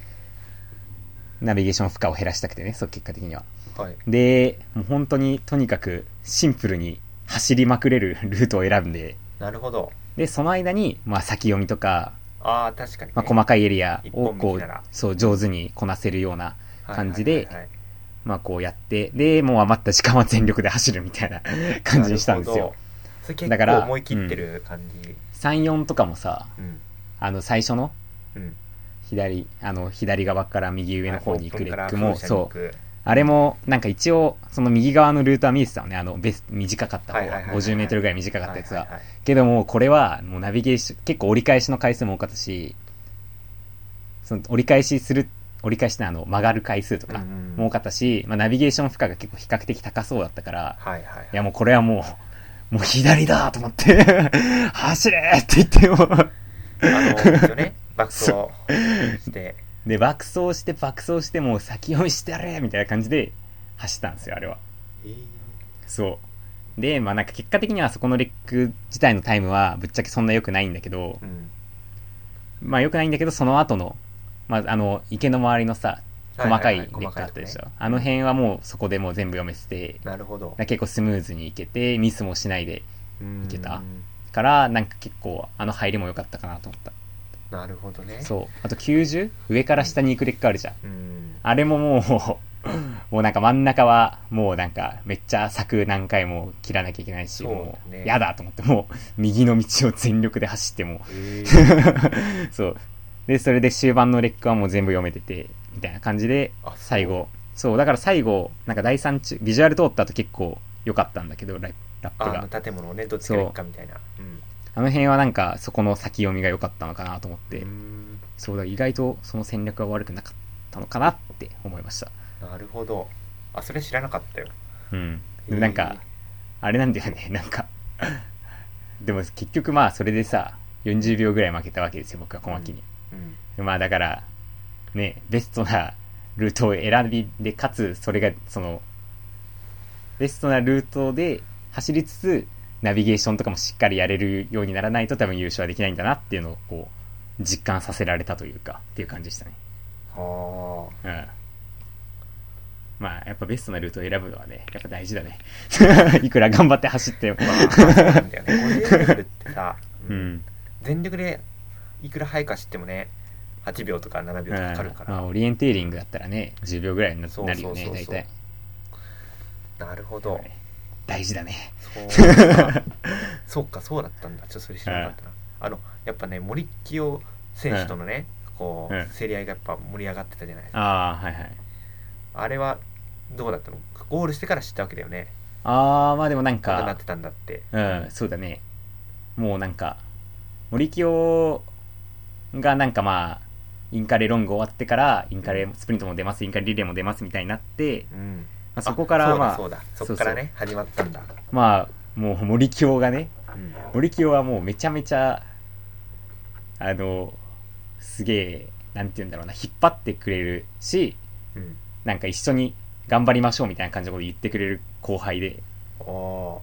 ナビゲーション負荷を減らしたくてね、そう結果的には。はい。はいで、もう本当にとにかくシンプルに走りまくれるルートを選んで、なるほど。で、その間に、まあ先読みとか、ああ確かにね、まあ細かいエリア一をこうそう上手にこなせるような感じでまあこうやって、で、もう余った時間は全力で走るみたいな感じにしたんですよそれ結だから構思い切ってる感じ。3、4とかもさ、うん。あの最初のうん。左、あの左側から右上の方に行くレックも、そう、あれもなんか一応、その右側のルートは見えてたのね、あのベス短かった方。は、はいはいはいはい。50メートルぐらい短かったやつは。いいいけども、これはもうナビゲーション、結構折り返しの回数も多かったし、その折り返しする、折り返しのあの曲がる回数とかうんも多かったし、まあナビゲーション負荷が結構比較的高そうだったから、はいはい。いやもうこれはもう、もう左だと思って、走れって言っても、あのね 爆走して。で、爆走して爆走してもう先読みしてやれみたいな感じで走ったんですよ、あれは。えー。そう。で、まあなんか結果的にはそこのレック自体のタイムはぶっちゃけそんな良くないんだけど、うん。まあ良くないんだけど、その後の、まああの、池の周りのさ、細かいレックあったでしょ。ねあの辺はもうそこでもう全部読めてて、なるほど結構スムーズにいけて、ミスもしないで、いいけたから、なんか結構あの入りも良かったかなと思った。なるほどねそう。あと 90? 上から下に行くレックあるじゃん。うんあれももう、もうなんか真ん中はもうなんかめっちゃ柵何回も切らなきゃいけないし、もうねやだと思って、もう右の道を全力で走ってもえー そう。で、それで終盤のレックはもう全部読めてて、みたいな感じで最後。そう、だから最後、なんか第3中、ビジュアル通った後結構良かったんだけど、ララップが。あの。建物をねどっちから行くかみたいな。う。ん。あの辺はなんかそこの先読みが良かったのかなと思って、うん。そうだ、意外とその戦略は悪くなかったのかなって思いました。なるほど。あそれ知らなかったよ。うん。でなんか、あれなんだよね、なんか、でも結局まあそれでさ、40秒ぐらい負けたわけですよ、僕は小牧に。うん。まあだから、ね、ベストなルートを選びで、かつそれが、その、ベストなルートで走りつつ、ナビゲーションとかもしっかりやれるようにならないと多分優勝はできないんだなっていうのをこう、実感させられたというか、っていう感じでしたね。はうん。まあ、やっぱベストなルートを選ぶのはね、やっぱ大事だね。いくら頑張って走ってもあ。。まあなんだよね50メートルってさ、ううんん。全力でいくら速く走ってもね8秒とか7秒とかかかるから、まあ、オリエンテーリングだったらね、10秒ぐらいになるよね、そうそうそう大体。なるほど。大事だね。そうか。そうかそうだったんだ。ちょっとそれ知らなかったな、あのやっぱね森清選手とのね、こう、うん。競り合いがやっぱ盛り上がってたじゃないですか。ああ、はいはい。あれはどうだったの？ゴールしてから知ったわけだよね。ああ、まあでもなんかなっ、てたんだって。うん、そうだね。もうなんか、森清がなんかまあ、インカレロング終わってから、インカレスプリントも出ます、インカレリレーも出ますみたいになって、うん。まあ、そこからまあ、そうだ。そからね始まったんだ、まあ、もう森清がね、うん。森清はもうめちゃめちゃ、あの、すげえ、なんて言うんだろうな、引っ張ってくれるし、うん。なんか一緒に頑張りましょうみたいな感じのこと言ってくれる後輩で、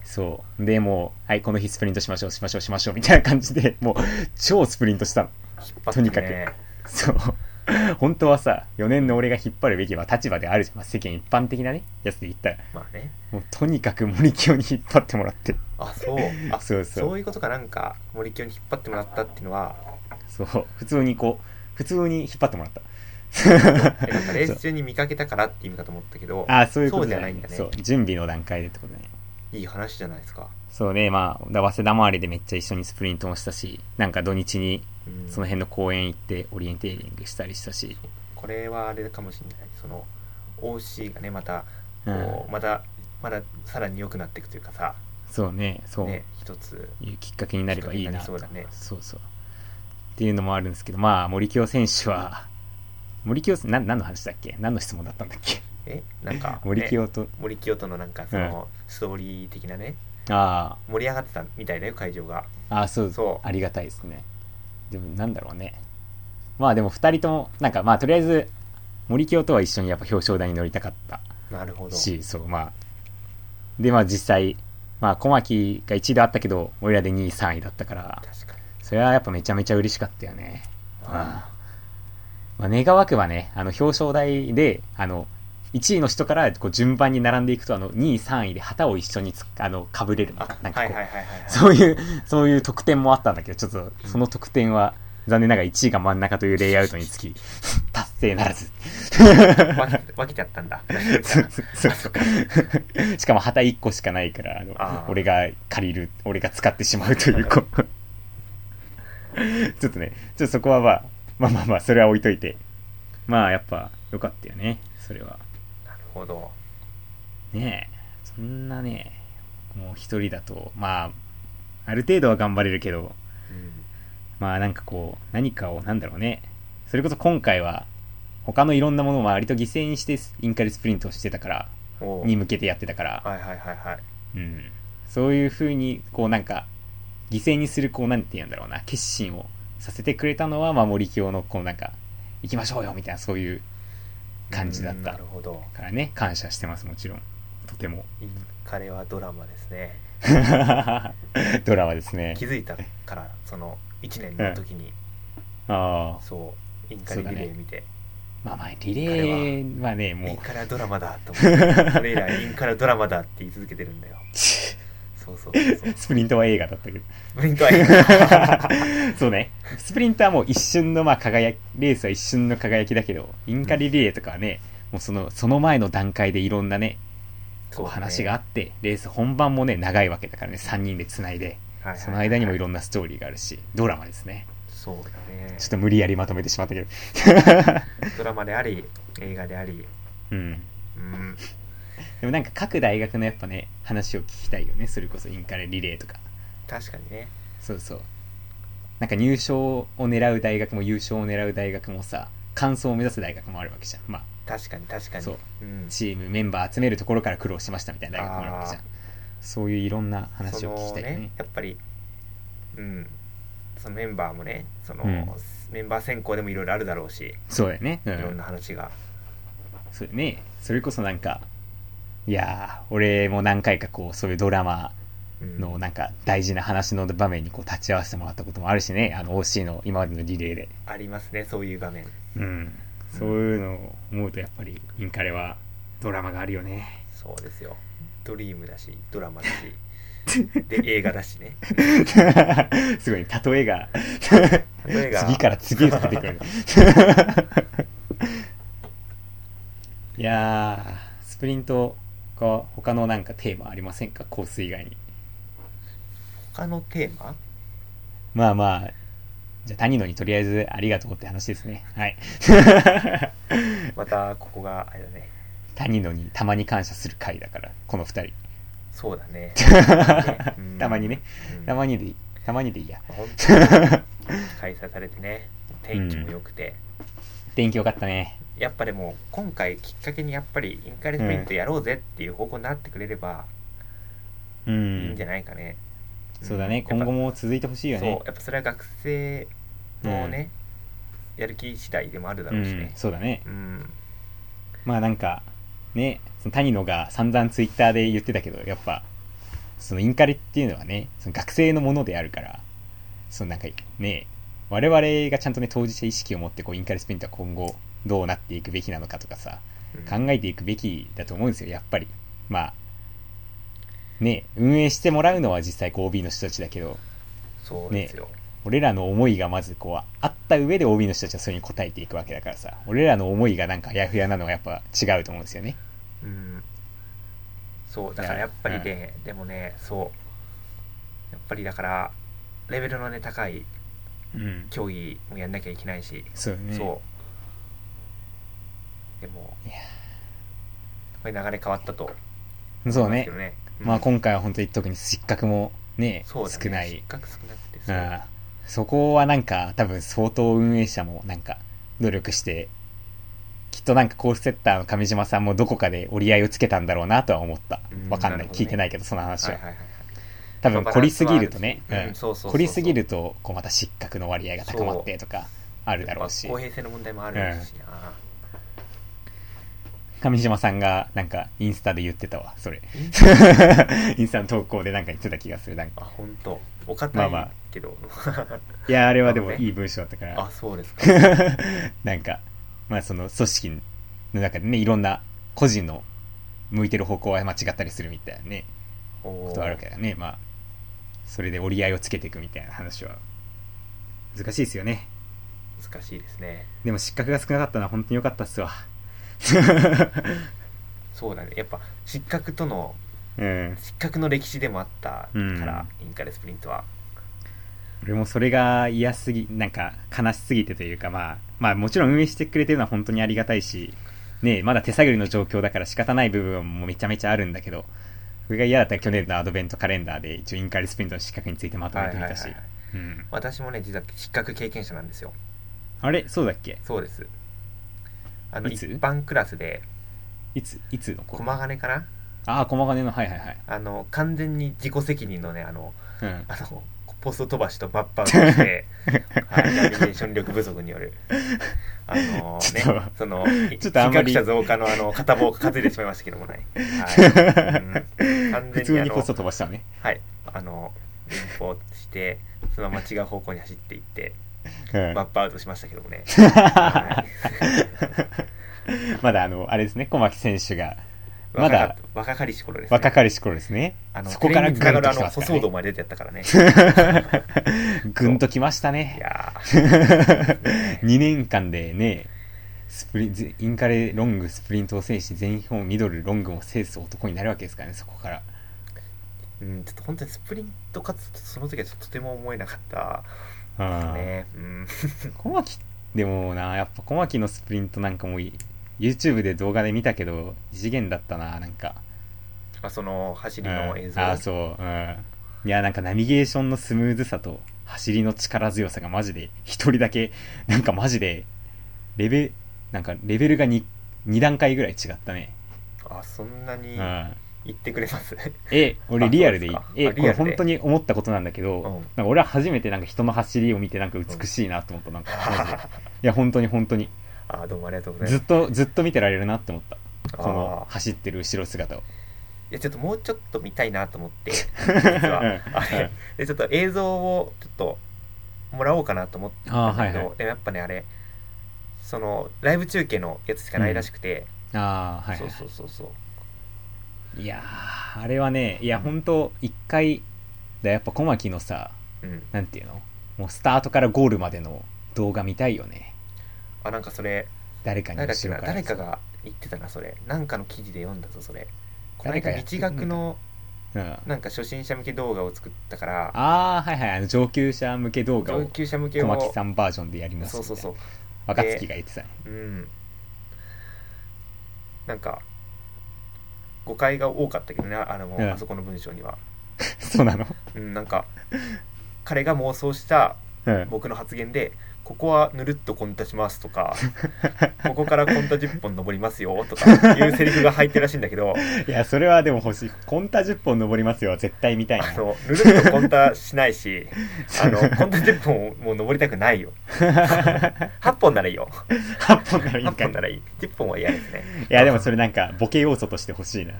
そう。で、もう、はい、この日スプリントしましょう、しましょう、しましょう、みたいな感じで、もう、超スプリントしたの。ね、とにかくそう。本当はさ、4年の俺が引っ張るべきは立場であるじゃん。まあ、世間一般的なね、やつで言ったら。まあねもう、とにかく森清に引っ張ってもらって。あそうあそうそうそういうことかなんか森清に引っ張ってもらったっていうのはそう。普通にこう、普通に引っ張ってもらった。でなんかレース中に見かけたからって意味かと思ったけどああ、そういうことじゃないんだねそう、準備の段階でってことね。いい話じゃないですか、そうね、まあ、だ早稲田周りでめっちゃ一緒にスプリントもしたし、なんか土日にうん。その辺の公園行ってオリエンテーリングしたりしたし、これはあれかもしれない。その OC がねまたうん。こう、まだまださらに良くなっていくというかさ。そうね、そう、ね一つ。いうきっかけになればいいなそうだね。そうそう。っていうのもあるんですけど、まあ、森清選手は、森清、な、何の話だっけ？何の質問だったんだっけ？えなんか、ね、森清と、森清とのなんかその、ストーリー的なね。あ盛り上がってたみたいだよ会場が。あ、そうそう。ありがたいですね。でも、なんだろうね。まあでも、二人とも、なんか、まあ、とりあえず、森清とは一緒にやっぱ表彰台に乗りたかったなるほど。し、そう、まあ。で、まあ実際、まあ、小牧が1位であったけど、俺らで2位、3位だったから、確かに。それはやっぱめちゃめちゃ嬉しかったよね。あまあ、願わくはね、あの、表彰台で、あの、1位の人からこう順番に並んでいくと、あの、2位、3位で旗を一緒につあの、被れる。なんかそういう、そういう得点もあったんだけど、ちょっと、その得点は、残念ながら1位が真ん中というレイアウトにつき、達成ならず。分けちゃったんだしかも旗1個しかないから、あの、俺が借りる、俺が使ってしまうという。ちょっとね、ちょっとそこはまあ、まあまあまあ、それは置いといて。まあ、やっぱ、よかったよね、それは。ほど。ねえ、そんなね、もう一人だと、まあ、ある程度は頑張れるけど、うん。まあなんかこう、何かを、なんだろうね。それこそ今回は、他のいろんなものを割と犠牲にしてインカレスプリントをしてたから、に向けてやってたから、はいはいはいはい。うん。そういう風に、こうなんか、犠牲にする、こうなんて言うんだろうな、決心をさせてくれたのは、まあ森清の、こうなんか、行きましょうよみたいな、そういう感じだっうんたなるほど。からね、感謝してます、もちろん。とても。インカレはドラマですね。ドラマですね。気。づいたからその1年の時に、ああ。そうインカレリレー見て、まあまあ、リレーはね、イもンカレはドラマだと思ってそれ以来インカレはドラマだって言い続けてるんだよ。う、そうそうそうそうスプリントは映画だったけど。スプリントは そうね。スプリントはもう一瞬のまあ輝き、レースは一瞬の輝きだけど、インカレリレーとかはね、もうその、その前の段階でいろんなね、こう話があって、レース本番もね、長いわけだからね、3人で繋いで、その間にもいろんんなストーリーがあるし、ドラマですね。そうだねちょっと無理やりまとめてしまったけど。ドラマであり映画でありうん。うん でもなんか各大学のやっぱね、話を聞きたいよね。それこそインカレリレーとか。確かにね。そうそう。なんか入賞を狙う大学も優勝を狙う大学もさ、完走を目指す大学もあるわけじゃん。まあ、確かに確かに。そう。うん、チームメンバー集めるところから苦労しましたみたいな大学もあるわけじゃん。あそういういろんな話を聞きたいよね。そのやっぱりうん。そのメンバーもねその、うん。メンバー選考でもいろいろあるだろうし。そうだよね。ういろんんな話が、そうだよね。それこそなんかいやー俺も何回かこうそういうドラマうん。のなんか大事な話の場面にこう立ち会わせてもらったこともあるしね。あの OC の今までのリレーで。ありますねそういう場面。うん。そういうのを思うとやっぱりインカレはドラマがあるよね。そうですよ。ドリームだしドラマだし。で 映画だしね。すごい例えが。例えが。次から次へと出てくる。いやースプリントが他のなんかテーマありませんか？コース以外に。他のテーマ？まあまあじゃあ谷野にとりあえずありがとうって話ですね。はい。またここがあれだね。谷野にたまに感謝する回だからこの二人。そうだね。うん。たまにね。うん。たまにでいい。たまにでいいや。開催 されてね。天気も良くて、天気良かったねやっぱでも今回きっかけにやっぱりインカレスプリントやろうぜっていう方向になってくれればういいんんじゃないかね、そうだね。うん。今後も続いてほしいよね。そう。やっぱそれは学生のね、やる気次第でもあるだろうしうん。ねそうだね。うん、まあなんか、ね、その谷野が散々ツイッターで言ってたけど、やっぱ、そのインカレっていうのはね、その学生のものであるから、そのなんかね、我々がちゃんとね、当事者意識を持ってこうインカレスプリントは今後どうなっていくべきなのかとかさ、うん。考えていくべきだと思うんですよ、やっぱり。まあ、ね、運営してもらうのは実際こう OB の人たちだけど、そうですよ、俺らの思いがまずこうあった上で OB の人たちはそれに応えていくわけだからさ。俺らの思いがなんかあやふやなのはやっぱ違うと思うんですよね。うん。そうだからやっぱりね、でもねそう。やっぱりだからレベルのね高いうん。競技もやんなきゃいけないし、そうね。そうでもいや。これ流れ変わったとそうね。思いまあうん今回は本当に特に失格もねね。少ない。失格少なくてうそう。んそこはなんか多分相当運営者もなんか努力してきっとなんかコースセッターの上島さんもどこかで折り合いをつけたんだろうなとは思った。うん。わかんない、ね。聞いてないけどその話は、はいはいはい多分凝りすぎるとね、凝りすぎるとこうまた失格の割合が高まってとかあるだろうし。公平性の問題もあるしな、上島さんがなんかインスタで言ってたわそれ。インスタの投稿でなんか言ってた気がするなんか。あ本当？お堅いまあ。まあけど、いやあれはでもいい文章だったから。あそうですか。なんか、まあその組織の中でね、いろんな個人の向いてる方向は間違ったりするみたいなね、こことはあるけどね、まあ、それで折り合いをつけていくみたいな話は、難しいですよね。難しいですね。でも失格が少なかったのは本当に良かったっすわ。そうだね。やっぱ失格とのうん。失格の歴史でもあったから、うん。インカレスプリントは。俺もそれが嫌すぎ、なんか悲しすぎてというか、まあ、まあもちろん運営してくれてるのは本当にありがたいし、ねまだ手探りの状況だから仕方ない部分もめちゃめちゃあるんだけど、それが嫌だったら去年のアドベントカレンダーで一応インカレスプリントの失格についてまとめてみたし。はいはいはい。うん。私もね実は失格経験者なんですよ。あれ？そうだっけ？そうですあのいつ？一般クラスでいつ、いつの頃？駒金かな？ああ、駒金の、はいはいはい。あの完全に自己責任のねあのうん。あのポスト飛ばしとマッパーをして、はい、ナビゲーション力不足によるあのちょっとねそのちょっとあんまり被害者増加のあの片棒が担いでしまいましたけどもね、はいうん、完普全にあの通にポスト飛ばしたのね。はいあの連行してそのまま違う方向に走っていってうんマップアウトしましたけどもね、は いまだあの、あれですね、小牧選手が、まだ。若か若かりし頃ですね。若かりし頃ですね。あのそこからグンとの舗来てますからね。まで出てやったからね。ぐんときましたいね。やー。2年間でね、スプリンインカレロングスプリントを制し、全日本ミドルロングも制す男になるわけですからね、そこから。うん、ちょっと本当にスプリントかつその時はちょっととても思えなかったうんね。うん。小牧でもな、やっぱ小牧のスプリントなんかもい YouTube で動画で見たけど、異次元だったな、なんか。あその走りうんの映像。あ、そう。うん。いや、なんかナビゲーションのスムーズさと走りの力強さがマジで、一人だけ、なんかマジで、レベ、なんかレベルが 2, 2段階ぐらい違ったね。あそんなにうん。言ってくれます。え、俺あリアルでいい。え、これ本当に思ったことなんだけど、うん。なんか俺は初めてなんか人の走りを見てなんか美しいなと思った、なんか マジで。いや、本当に本当に。あどうもありがとうございます。ずっと、ずっと見てられるなって思った。この走ってる後ろ姿を。いやちょっともうちょっと見たいなと思って 実は。うん。あれでちょっと映像をちょっともらおうかなと思ってたんだけど、あーはいはい。でもやっぱねあれそのライブ中継のやつしかないらしくて、ああ、はい、そうはい。そうそうそういやー、あれはね、いや、本当一回、だやっぱ小牧のさ、うんなんていうの？もうスタートからゴールまでの動画見たいよね。あなんかそれ誰かに後ろから。誰かが言ってたなそれなんかの記事で読んだぞそれこの間誰かやって日学のうん。あなんか初心者向け動画を作ったからあー、はいはい。あの上級者向け動画上を級者向けを小牧さんバージョンでやりますみたいうな。そそうそう若月が言ってたね。うんなんか誤解が多かったけどねあの、うんあそこの文章には、そうなの？うん、なんか彼が妄想したうん。僕の発言でここはぬるっとコンタしますとか ここからコンタ10本登りますよとかいうセリフが入ってるらしいんだけど いや、それはでも欲しい。コンタ10本登りますよ。絶対見たいな。あのぬるっとコンタしないし あのコンタ10本もう登りたくないよ8本ならいいよ8本ならいい8か本ならいい10本は嫌ですねいや、でもそれなんか、ボケ要素として欲しいな。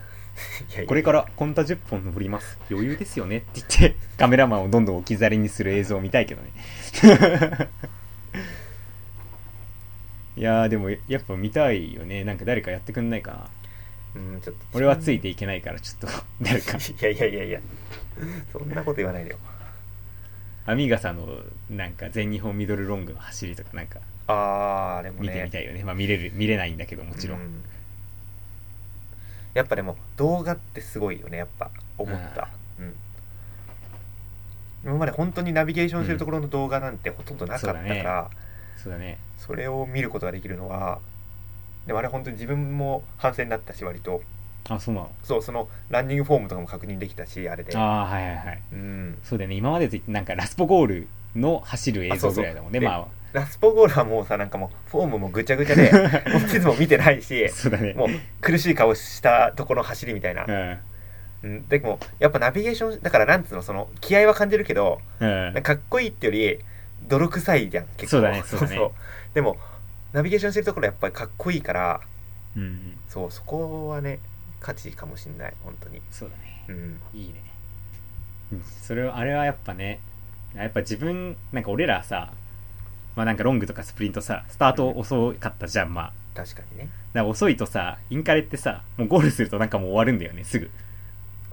これからコンタ10本登ります。余裕ですよねって言って、カメラマンをどんどん置き去りにする映像を見たいけどね。いやー、でもやっぱ見たいよね。なんか誰かやってくんないかな。うんちょっと。俺はついていけないから、ちょっと、誰か。いやいやいやいや。そんなこと言わないでよ。アミガサのなんか全日本ミドルロングの走りとかなんか。あああれもね。見てみたいよね。まあ見れる見れないんだけどもちろん、うやっぱでも動画ってすごいよねやっぱ。思った。うん今まで本当にナビゲーションするところの動画なんてほとんどなかったから、そうだね。それを見ることができるのはでもあれ本当に自分も反省になったし割と。あそうなの？そうそのランニングフォームとかも確認できたしあれで。ああはいはいはい。うん。そうだよね。今までとなんかラスポゴールの走る映像ぐらいだもんねまラスポゴールはもうさなんかもうフォームもぐちゃぐちゃでもう地図も見てないしあ そうだね。もう苦しい顔したところの走りみたいな。うんうん、でもやっぱナビゲーションだからなんつうのその気合は感じるけどうんかっこいいってより泥臭いじゃん結構。そうだねそうだね。でもナビゲーションしてるところやっぱりかっこいいからうん。そうそこはね価値かもしんない本当に。そうだね。うん。いいね。うん。それはあれはやっぱねやっぱ自分なんか俺らさまあなんかロングとかスプリントさスタート遅かったじゃんまあ。確かにね。だから遅いとさインカレってさもうゴールするとなんかもう終わるんだよねすぐ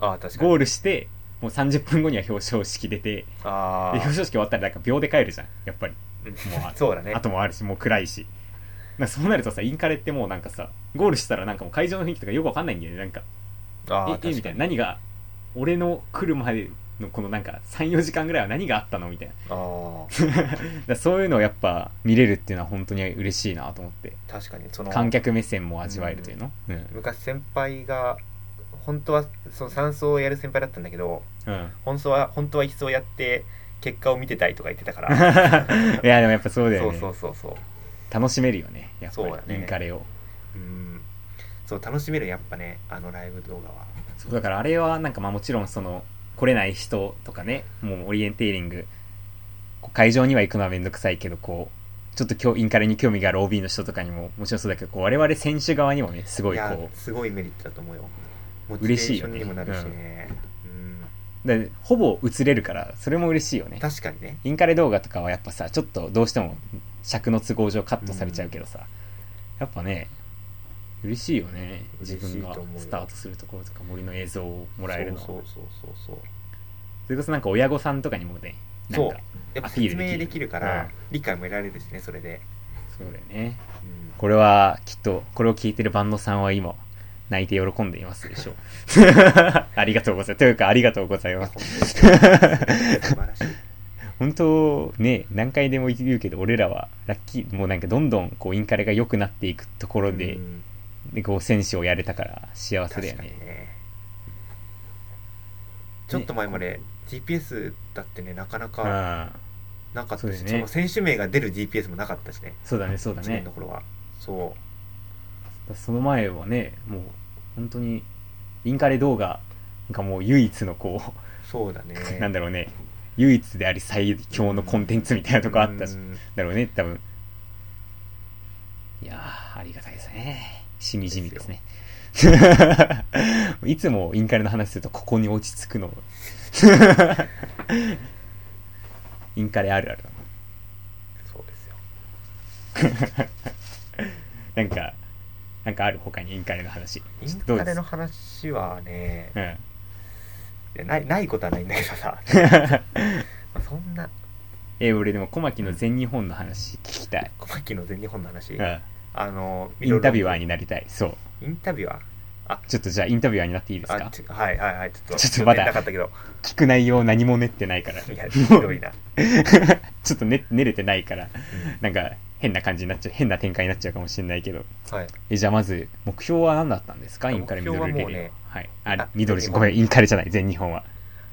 ああ確かに。ゴールしてもう30分後には表彰式出てであ表彰式終わったらなんか秒で帰るじゃんやっぱり。もうあそうだね。あともあるしもう暗いし。なんかそうなるとさインカレってもうなんかさゴールしたらなんかもう会場の雰囲気とかよくわかんないんだよねなんか。ああええみたいな。何が俺の来るまでのこのなんか34時間ぐらいは何があったのみたいな。あ だからそういうのをやっぱ見れるっていうのは本当に嬉しいなと思って。あ確かにその観客目線も味わえるというの？うん。昔先輩が本当はその3走をやる先輩だったんだけどうん。本当は本当は1走やって結果を見てたいとか言ってたから。いやでもやっぱそうだよね。そうそうそうそう。楽しめるよねやっぱりインカレを。うん。そう楽しめるやっぱねあのライブ動画は。そうだからあれはなんかまあもちろんその来れない人とかねもうオリエンテーリング会場には行くのはめんどくさいけどこうちょっと今日インカレに興味がある OB の人とかにももちろんそうだけどこう我々選手側にもねすごいこすごいメリットだと思うよモチベー嬉しいよねションにもなるしね。うん。うでほぼ映れるからそれも嬉しいよね。確かにね。インカレ動画とかはやっぱさちょっとどうしても尺の都合上カットされちゃうけどさ、やっぱね嬉しいよね自分がスタートするところとか森の映像をもらえるのは。そうそうそうそうそれこそなんか親御さんとかにもねなそう。んかやっぱ説明できるから、うん。理解も得られるしねそれで、そうだよね。うん。これはきっとこれを聞いてるバンドさんは今泣いて喜んでいますでしょう。ありがとうございます。というかありがとうございます。本当ね何回でも言うけど俺らはラッキーもうなんかどんどんこうインカレが良くなっていくところで,、うん。でこう選手をやれたから幸せだよね。ね。ちょっと前まで GPS だってねなかなかあなかったしね。の選手名が出る GPS もなかったしね。そうだねそうだ1年ねの頃は。そう。その前はねもう本当にインカレ動画がもう唯一のこそうだね。う、なんだろうね。唯一であり最強のコンテンツみたいなとこあったしうん。だろうね多分。いやーありがたいですね。しみじみですね。いつもインカレの話するとここに落ち着くの。インカレあるあるそうですよ。なんかなんかある他にインカレの話。インカレの話はねうん。ないないことはないんだけどさ。まあそんな。え俺でも小牧の全日本の話聞きたい、小牧の全日本の話、うん、あのインタビュアーにになりたい。そう。インタビュアー？ちょっとじゃあインタビュアーになっていいですあかちはいはいはい。ちょっとちょっとまだ聞く内容何も練ってないから。いやひどいな、ちょっとね練れてないから。うん。なんか変な感じになっちゃう変な展開になっちゃうかもしれないけど。はい。えじゃあまず目標は何だったんですか？あインカレミドルレディオ目標はねはい。ああミドルごめんインカレじゃない。全日本は。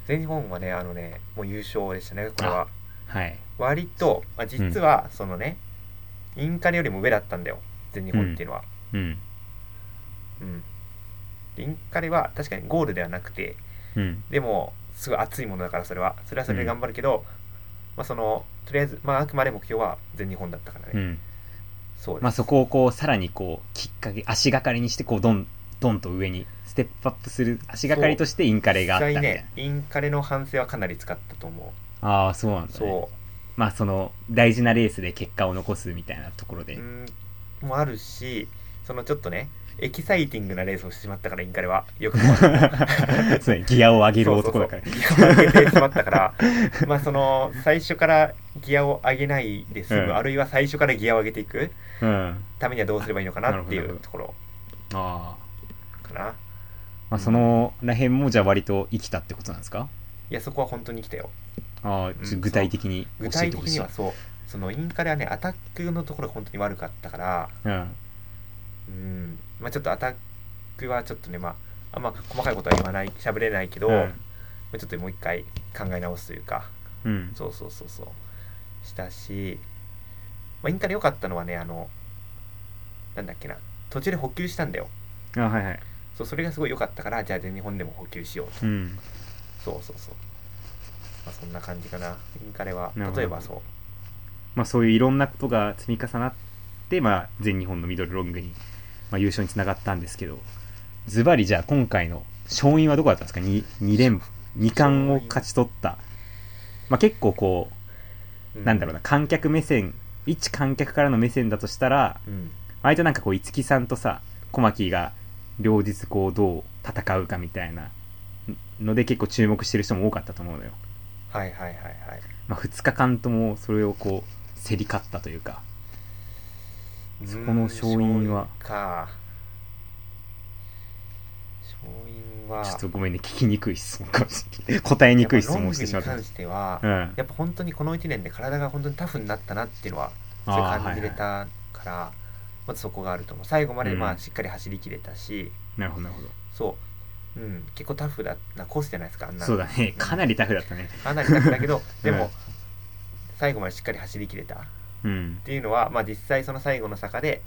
全日本はねあのねもう優勝でしたねこれは。はい。割と、まあ、実はそのね、インカレよりも上だったんだよ。全日本っていうのは。うん。うん、でインカレは確かにゴールではなくてうん。でもすごい熱いものだからそれは。それはそれで頑張るけど、まあそのとりあえずまああくまで目標は全日本だったからね、うん。そうです、まあそこをこうさらにこうきっかけ足がかりにしてこうどんどんと上にステップアップする足がかりとしてインカレがあったみたいな、実際ね。インカレの反省はかなり使ったと思う。ああそうなんだ、ね、そまあその大事なレースで結果を残すみたいなところで、ううん。もあるしそのちょっとねエキサイティングなレースをしてしまったからインカレは。よく そうねギアを上げる男だから。ギアを上げてしまったから。まあその最初からギアを上げないで済む、うん。あるいは最初からギアを上げていくうん。ためにはどうすればいいのかなっていうところ。ああ。かな。まあそのらへんもじゃあ割と生きたってことなんですか？いやそこは本当に来たよ。ああ具体的に教具体的にはそう。そのインカレはねアタックのところが本当に悪かったから。うん。うんまあちょっとアタックはちょっとねまああんま細かいことは言わない喋れないけど、うん。まあちょっともう一回考え直すというかうん。そうそうそうそう。したし、まあ、インカレ良かったのはねあのなんだっけな途中で補給したんだよ。あはいはい。そうそれがすごい良かったからじゃあ全日本でも補給しようと。うん。そうそうそう。まあそんな感じかな。インカレは例えばそう。まあそういういろんなことが積み重なってまあ全日本のミドルロングに、まあ、優勝につながったんですけどズバリじゃあ今回の勝因はどこだったんですか？2, 2連2冠を勝ち取った。まあ結構こうなんだろうな観客目線一観客からの目線だとしたらうん。割となんかこう五木さんとさ小牧が両日こうどう戦うかみたいなので結構注目してる人も多かったと思うのよ、はいはいはいはい。まあ、2日間ともそれをこう競り勝ったというかそこの勝因は。か。勝因は。ちょっとごめんね聞きにくい質問かもしれない。答えにくい質問をしてしまった。ロングに関しては、うん。やっぱ本当にこの1年で体が本当にタフになったなっていうのはそれ感じれたから、まずそこがあると思う。最後までまうん。あしっかり走りきれたし、なるほどなるほど。そう、うん、結構タフだなコースじゃないですかあんなの。そうだね。かなりタフだったね。かなりタフだけどでも、うん最後までしっかり走りきれた。っうん。ていうのは、まあ、実際その最後の坂で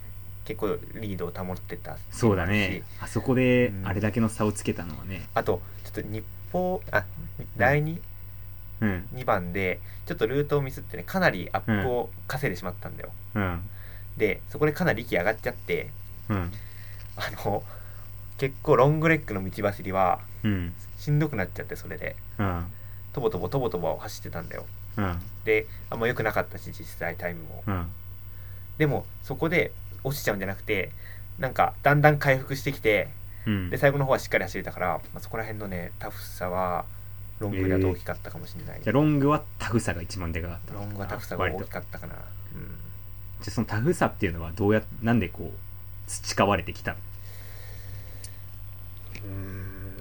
結構リードを保ってたそうだね。あそこでうん。あれだけの差をつけたのはね。あとちょっと日報あ第 2, うん。2番でちょっとルートをミスってねかなりアップを稼いでしまったんだよ、うん。でそこでかなり息上がっちゃってうん。あの結構ロングレッグの道走りはうん。しんどくなっちゃってそれで。うん。とぼとぼとぼとぼ走ってたんだようん。であんま良くなかったし実際タイムも。うん。でもそこで落ちちゃうんじゃなくてなんかだんだん回復してきてうん。で最後の方はしっかり走れたから、まあ、そこら辺のねタフさはロングだと大きかったかもしれない、じゃあロングはタフさが一番でかかったロングはタフさが大きかったかな、うん、じゃあそのタフさっていうのはどうやなんでこう培われてきたの？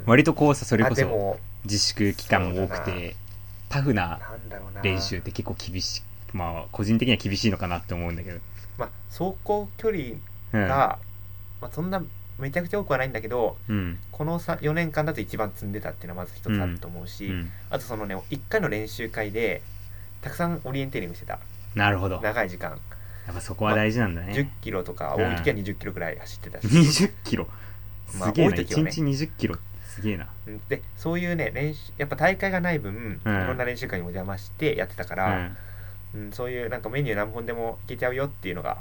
割とこうさそれこそ自粛期間も多くてタフな練習って結構厳しいまあ個人的には厳しいのかなって思うんだけど。まあ走行距離うん。が、まあ、そんなめちゃくちゃ多くはないんだけどうん。このさ4年間だと一番積んでたっていうのはまず一つあると思うし、うん。あとそのね1回の練習会でたくさんオリエンテーリングしてた。なるほど。や長い時間。っぱそこは大事なんだ10ねキロとかうん多い時は20キロくらい走ってたし、20キロ。まあすげえなね。1日20キロすげえな。うんでそういうね練習やっぱ大会がない分、うん。いろんな練習会にも邪魔してやってたかうら、ん。うんそういうなんかメニュー何本でもいけちゃうよっていうのが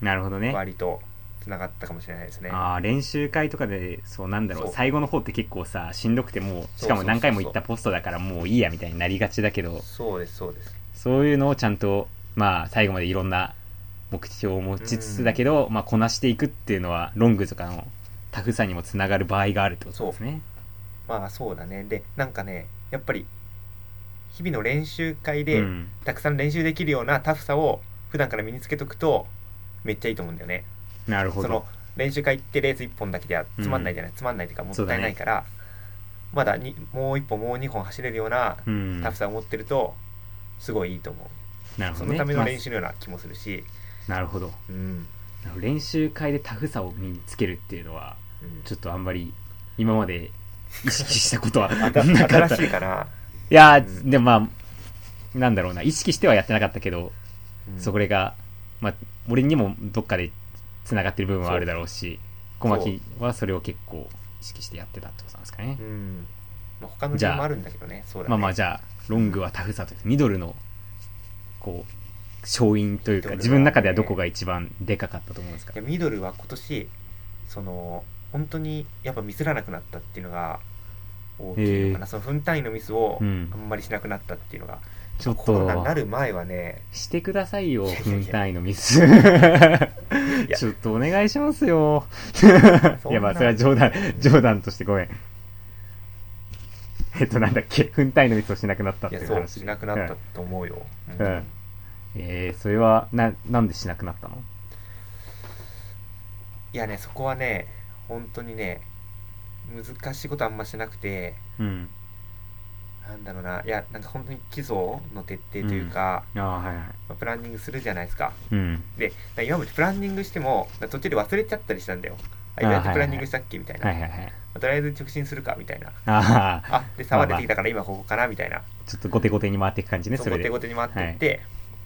なるほどね。割とつながったかもしれないですね。ああ練習会とかでそうなんだろう。そう。最後の方って結構さしんどくてもうしかも何回も行ったポストだからもういいやみたいになりがちだけど。そうですそうです。そういうのをちゃんとまあ最後までいろんな目標を持ちつつだけど、まあこなしていくっていうのはロングとかのタフさにもつながる場合があるってことですねまあそうだね。でなんかねやっぱり日々の練習会で、うん。たくさん練習できるようなタフさを普段から身につけとくとめっちゃいいと思うんだよね。なるほど。その練習会行ってレース1本だけではつまんないじゃない、つまんないというかもったいないから、まだにもう1本もう2本走れるようなうん。タフさを持ってるとすごいいいと思う。なるほどね。そのためのまあ練習のような気もするし、なるほど。うん。練習会でタフさを身につけるっていうのはうん。ちょっとあんまり今まで意識したことはあなたかった。新しいかな、いやー、うんでもまあなんだろうな。意識してはやってなかったけど、うん。それがまあ俺にもどっかでつながってる部分はあるだろうし小牧はそれを結構意識してやってたってことなんですかね、うん。まあ、他の理由もあるんだけどねそうだね。まあまあじゃあロングはタフさというかミドルのこう勝因というかね自分の中ではどこが一番でかかったと思うんですか？ミドルは今年その本当にやっぱミスらなくなったっていうのが大きいのかなその分単位のミスをうんあんまりしなくなったっていうのがちょっコロナになと、る前はねしてくださいよ、分単位のミス。やちょっとお願いしますよ。いや、まあ、それは冗談、冗談としてごめん。えっと、なんだっけ、分単位のミスをしなくなったっいやそうていう話。しなくなったと思うよ、うん。うん。えー、それは、な、なんでしなくなったの？いやねそこはね本当にね難しいことあんましなくてうん。なんだろうないやなんか本当に基礎の徹底というか、ああ、はいはい。まあプランニングするじゃないですかうん。で今までプランニングしても途中で忘れちゃったりしたんだよああどうやってはいはいプランニングしたっけみたいな、はいはいはい。まあとりあえず直進するかみたいなああ、あで沢出てきたから今ここかなみたいなちょっと後手後手に回っていく感じね、それで。後手後手に回っていって、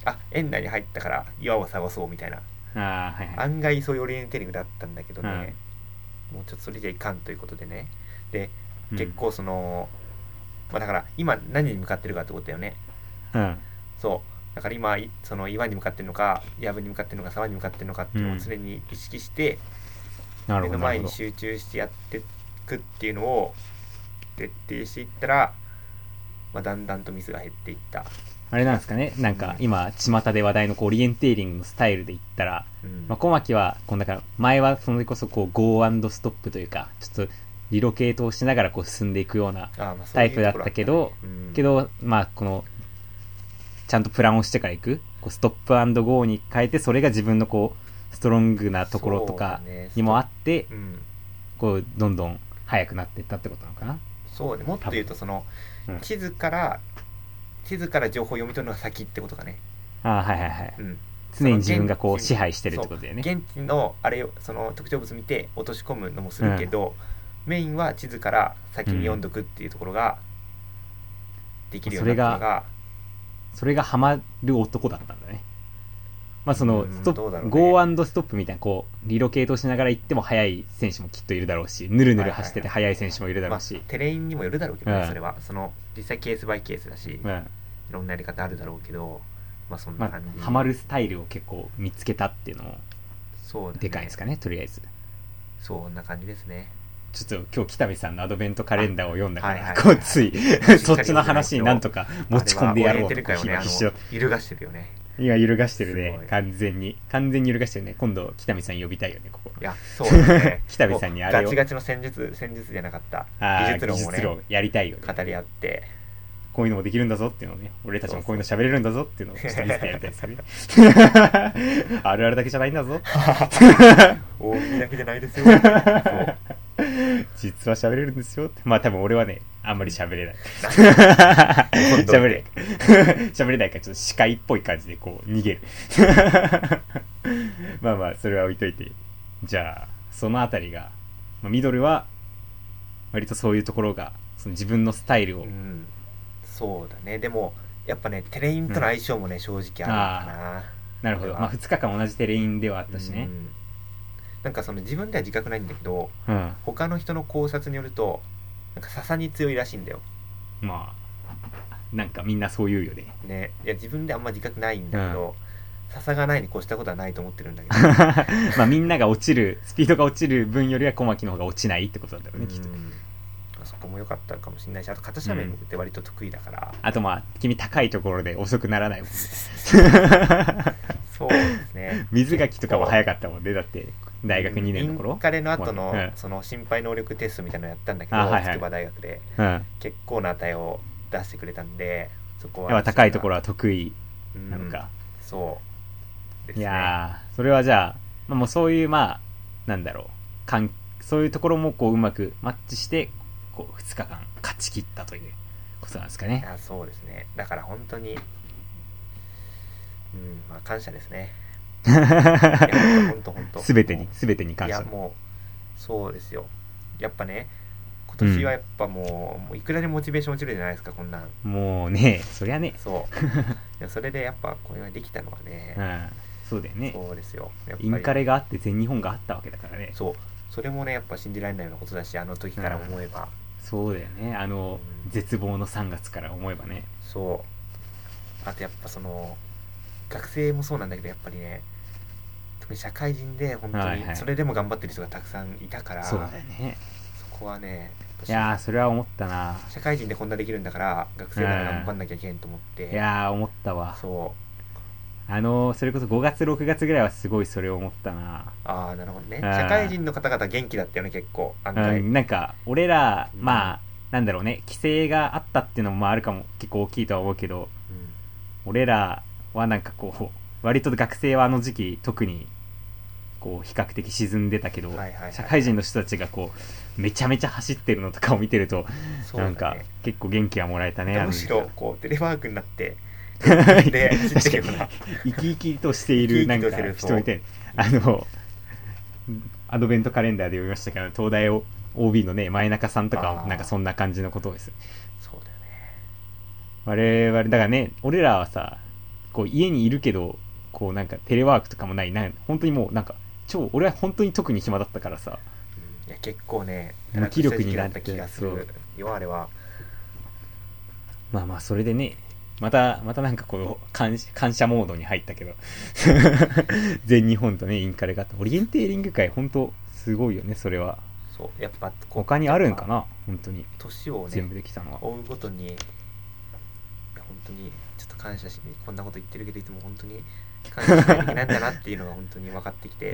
あ園内に入ったから岩を探そうみたいなああ、はいはい。案外そういうオリエンテーリングだったんだけどね、うんもうちょっとそれじゃいかんということでね。でうん。結構その、まあだから今何に向かってるかってことだよね。うん。そう。だから今いその岩に向かってるのか藪に向かってるのか沢に向かってるのかっていうのを常に意識して、なるほど。目の前に集中してやっていくっていうのを徹底していったら、まあ、だんだんとミスが減っていった、どあれなんですかね、なんか今、巷で話題のこうオリエンテーリングのスタイルで言ったら、うん。まあ、小牧は、こう、だから、前はそれこそこう、ゴーストップというか、ちょっと、リロケートをしながらこう進んでいくようなタイプだったけど、うん。けど、まあ、この、ちゃんとプランをしてからいく、こうストップゴーに変えて、それが自分のこう、ストロングなところとかにもあって、うん。こう、どんどん速くなっていったってことなのかな。そうね。もっと言うとその、うん地図から地図から情報を読み取るのが先ってことかね、ああ、はいはいはい。うん、常に自分がこう支配してるってことだよね。現地のあれをその特徴物見て落とし込むのもするけど、メインは地図から先に読んどくっていうところができるようになったのが、それがハマる男だったんだね。まあそのうんストップ、ゴーストップみたいなこう、リロケートしながら行っても速い選手もきっといるだろうし、ぬるぬる走ってて速い選手もいるだろまあうし、、テレインにもよるだろうけどね、うんそれは。その実際ケースバイケースだし、うん。いろんなやり方あるだろうけどまあそんまな感じ、あ、ハマるスタイルを結構見つけたっていうのもそうだね。でかいですかね、とりあえず。そんな感じですね。ちょっと今日北見さんのアドベントカレンダーを読んだから、はいはいはいこうつい、そっちの話になんとか持ち込んでやろうと揺るがしてるよね今揺るがしてるね。完全に。完全に揺るがしてるね。今度北見さん呼びたいよねここ。いやそうだね。北見さんにあれを。ガチガチの戦術戦術じゃなかった。技術論をねやりたいよね。語り合って。こういうのもできるんだぞっていうのをね俺たちもこういうの喋れるんだぞっていうのをちょっと見せてやりたいですよね。あるあるだけじゃないんだぞ。大きいだけじゃないですよ。そう 実は喋れるんですよって。まあ多分俺はねあんまり喋れない。喋れ 喋れないからちょっと視界っぽい感じでこう逃げる。まあまあそれは置いといて。じゃあそのあたりが、まあ、ミドルは割とそういうところがその自分のスタイルを、うん。そうだね。でもやっぱねテレインとの相性もね、正直あるのかな。なるほど、まあ、2日間同じテレインではあったしね。うんなんかその自分では自覚ないんだけどうん、他の人の考察によるとなんか笹に強いらしいんだよ。まあなんかみんなそう言うよね。ね。いや自分であんま自覚ないんだけど、笹がないに越したことはないと思ってるんだけど。まあみんなが落ちるスピードが落ちる分よりは小牧の方が落ちないってことなんだろうね、きっと。うんそこも良かったかもしれない。しあと片斜面って割と得意だから、あとまあ君高いところで遅くならないもんね。そうですね。水垣とかも早かったもんねだって大学2年のイ頃ンカレの後の、うんその心肺能力テストみたいなのやったんだけどあはいはい。筑波大学で。うん。結構な値を出してくれたんでそこは高いところは得意うん。なのか、そうですいねやーそれはじゃあ、まあ、もうそういうまあなんだろうかんそういうところもこううまくマッチしてこう2日間勝ち切ったということなんですかね。いやそうですね。だから本当にうんまあ感謝ですね。いや本当本当全てに全てに感謝いやもうそうですよ。やっぱね今年はやっぱもう,、もういくらでもモチベーション落ちるじゃないですかこんなん。もうねそりゃね。そう。いやそれでやっぱこれができたのはね。う、んそうだよね。そうですよ。やっぱり。インカレがあって全日本があったわけだからね。そう。それもねやっぱ信じられないようなことだしあの時から思えば、そうだよね。あのうん。絶望の3月から思えばね。そう。あとやっぱその学生もそうなんだけどやっぱりね特に社会人で本当はいはい。にそれでも頑張ってる人がたくさんいたから、そうだよね。そこはねしいやー、それは思ったな。社会人でこんなできるんだから学生なら頑張んなきゃいけんと思って。いやー、思ったわ。そう。あのー、それこそ5月、6月ぐらいはすごいそれを思ったな。ああなるほどね。あー社会人の方々元気だったよね結構案外、うん、なんか、俺ら、うん。まあ、なんだろうね、規制があったっていうのもまああるかも、結構大きいとは思うけど、俺らはなんかこう、割と学生はあの時期、特に、こう、比較的沈んでたけど、社会人の人たちがこう、めちゃめちゃ走ってるのとかを見てると、なんか、結構元気はもらえたね、む時しろこうテレワークになって期で走ってるような生き生きとしているなんか人みたいあのアドベントカレンダーで読みましたけど東大を OB のね前中さんとかなんかそんな感じのことです。そうだよね。我々だからね俺らはさこう家にいるけどこうなんかテレワークとかもない。なん本当にもうなんか超俺は本当に特に暇だったからさ。うんいや結構ね無気力になった気がする。よあれは。まあまあそれでねまたまたなんかこの感感謝モードに入ったけど。全日本とねインカレがあったオリエンテーリング会本当すごいよねそれは。そうやっぱ他にあるんかな本当に。年を全部ねできたのは。追うごとにいや本当に感謝しこんなこと言ってるけどいつも本当に感謝しないといけないんだなっていうのが本当に分かってきいて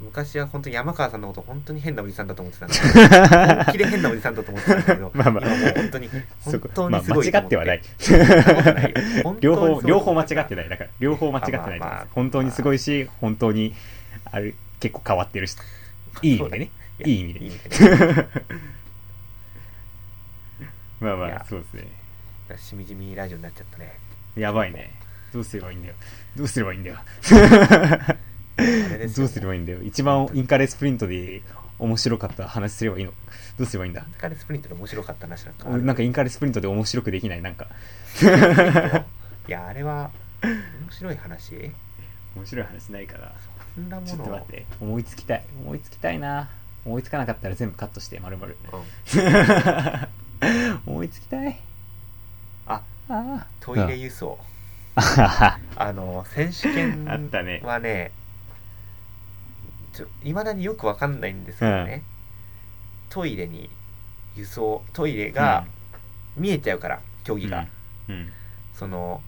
昔は本当に山川さんのこと本当に変なおじさんだと思ってたんだ本気で変なおじさんだと思ってたんだけど まあまあ。本当にそ本当にすごい間違ってはない。両方両方間違ってない。だから両方間違ってない。まあまあ本当にすごいし本当にあれ結構変わってるしいい意味でね。いい意味でいい意味で。ね まあまあそうですねしみじみラジオになっちゃったね。やばいね。どうすればいいんだよ。どうすればいいんだよ。どうすればいいんだよ。一番インカレスプリントで面白かった話すればいいの。どうすればいいんだ？インカレスプリントで面白かった話なんかなんかインカレスプリントで面白くできない？なんか。いやあれは面白い話？面白い話ないからそんなもの？ちょっと待って。思いつきたい。思いつきたいな。思いつかなかったら全部カットして丸々。うん。思いつきたいトイレ輸送。ああの選手権 はねいまだによくわかんないんですけどね、トイレに輸送トイレが見えちゃうから競技が、うん。その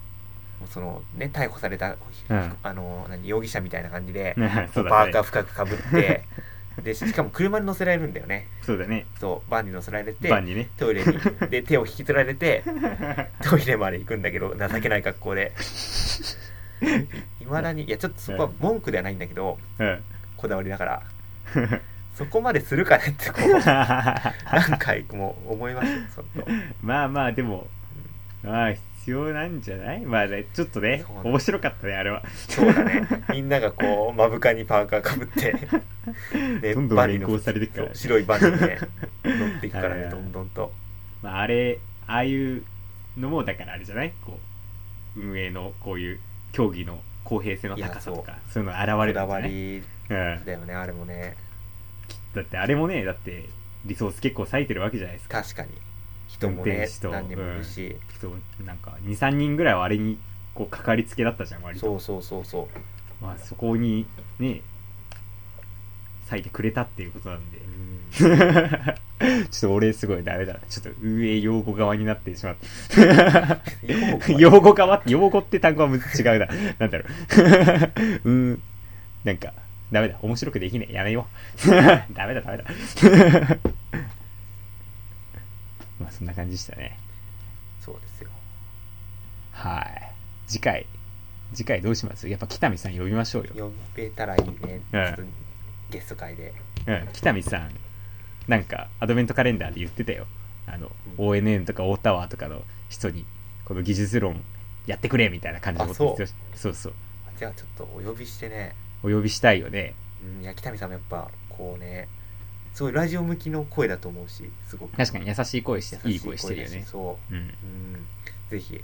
そのね逮捕された、うん。あの何容疑者みたいな感じで、パーカー深くかぶって でしかも車に乗せられるんだよね。そうだね。そうバンに乗せられてバンにね。トイレに。で手を引きずられて トイレまで行くんだけど情けない格好で。いまだにいやちょっとそこは文句ではないんだけどうん。こだわりだから。そこまでするかねってこう 何回も思いますよそっと。まあまあでもまあ必要なんじゃない？まあねちょっとねそうだ面白かったねあれは。そうだね。みんながこう目深にパーカーかぶってで どんどん連行されてくからそう白いバンにね乗っていくからはい はい。ねどんどんと。まああれああいうのもだからあれじゃない？こう運営のこういう競技の公平性の高さとかそう。いうの現こだれるんじゃない？わりうんだよねあれもね。だってあれもねだってリソース結構割いてるわけじゃないですか。確かに人も運ね何人もいるし、そうなん。か23人ぐらいはあれにこうかかりつけだったじゃん割と。そうそうそうそう。まあ、そこにね割いてくれたっていうことなんで。うん。ちょっと俺すごいダメだ。ちょっと運営用語側になってしまった。用語側。って用語って単語は違うな。なんだろう。うん。なんかダメだ。面白くできねえ。やめよう。ダメだダメだまあそんな感じでしたね。そうですよ。はい。次回。次回どうします？やっぱ北見さん呼びましょうよ。呼べたらいいね、うん。ちょっとゲスト会で。うん、北見さん、なんか、アドベントカレンダーで言ってたよ。あの、うん。ONN とかオータワーとかの人に、この技術論やってくれみたいな感じのこと言ってましたそうそう。じゃあちょっとお呼びしてね、お呼びしたいよね。うん、いや北見さんもやっぱこうねすごいラジオ向きの声だと思うしすごく確かに優しい声して、優いい声してるよね。そううん。うんぜひ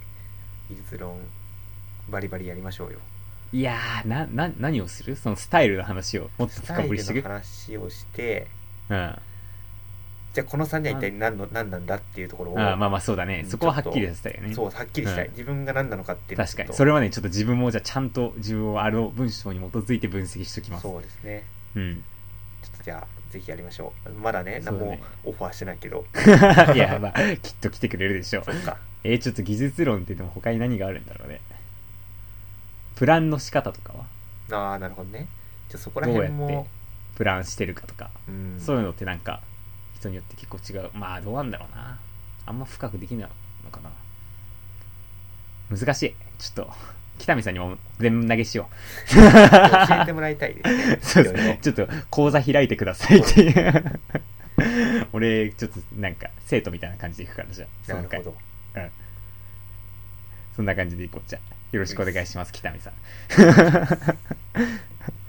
技術論バリバリやりましょうよいやー、な、な、何をする？そのスタイルの話をもっとスタイルの深掘りしていく？話をしてうん。じゃあこの3人は一体何の何なんだっていうところをあーまあまあそうだね。うんそこははっきりさせたいよね。そうはっきりしたい、うん自分が何なのかっていう確かに。それはね、ちょっと自分もじゃあちゃんと自分をあの文章に基づいて分析しておきます。そうですねうん。ちょっとじゃあぜひやりましょうまだね何もオファーしてないけど いや、まあ、きっと来てくれるでしょうえー、ちょっと技術論って言っても他に何があるんだろうね。プランの仕方とかは？ああなるほどねじゃあそこらどうやって辺もプランしてるかとか、うんそういうのってなんか、人によって結構違う。まあ、どうなんだろうな。あんま深くできないのかな。難しい。ちょっと、北見さんにも全投げしよ教えてもらいたいですねう。そうです。ちょっと、講座開いてくださいっていう。俺、ちょっと、なんか、生徒みたいな感じでいくから、じゃあ、その回なるほどうん。そんな感じでいこう。じゃあ、よろしくお願いします、北見さん。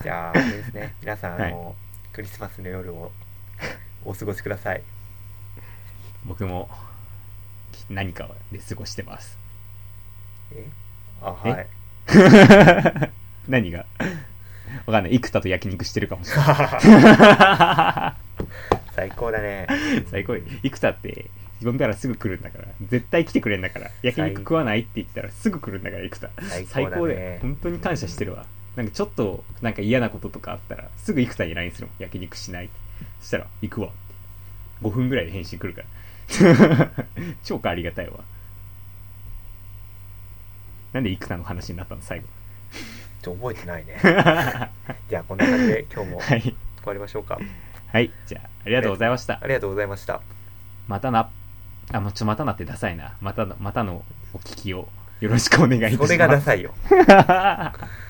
じゃああれですね皆さんあの、はクリスマスの夜をお過ごしください僕も、き何かで過ごしてます。え？あえはい 何が？わかんない。幾多と焼肉してるかもしれない。最高だね最高よ。幾多って、呼んだらすぐ来るんだから。絶対来てくれんだから。焼肉食わないって言ったらすぐ来るんだから、幾多。最最高だね本当に感謝してるわ。なんかちょっと、なんか嫌なこととかあったら、すぐ幾多に LINE するもん。焼肉しない。そしたら、行くわって。5分ぐらいで返信来るから。超ありがたいわ。なんで幾多の話になったの、最後。ちょ覚えてないね じゃあこんな感じで今日もはい。終わりましょうかはい。じゃあ、ありがとうございましたあ。りがとうございましたまたな。あ、もうちょ、またなってダサいな。またの、またのお聞きをよろしくお願いいたします。それがダサいよ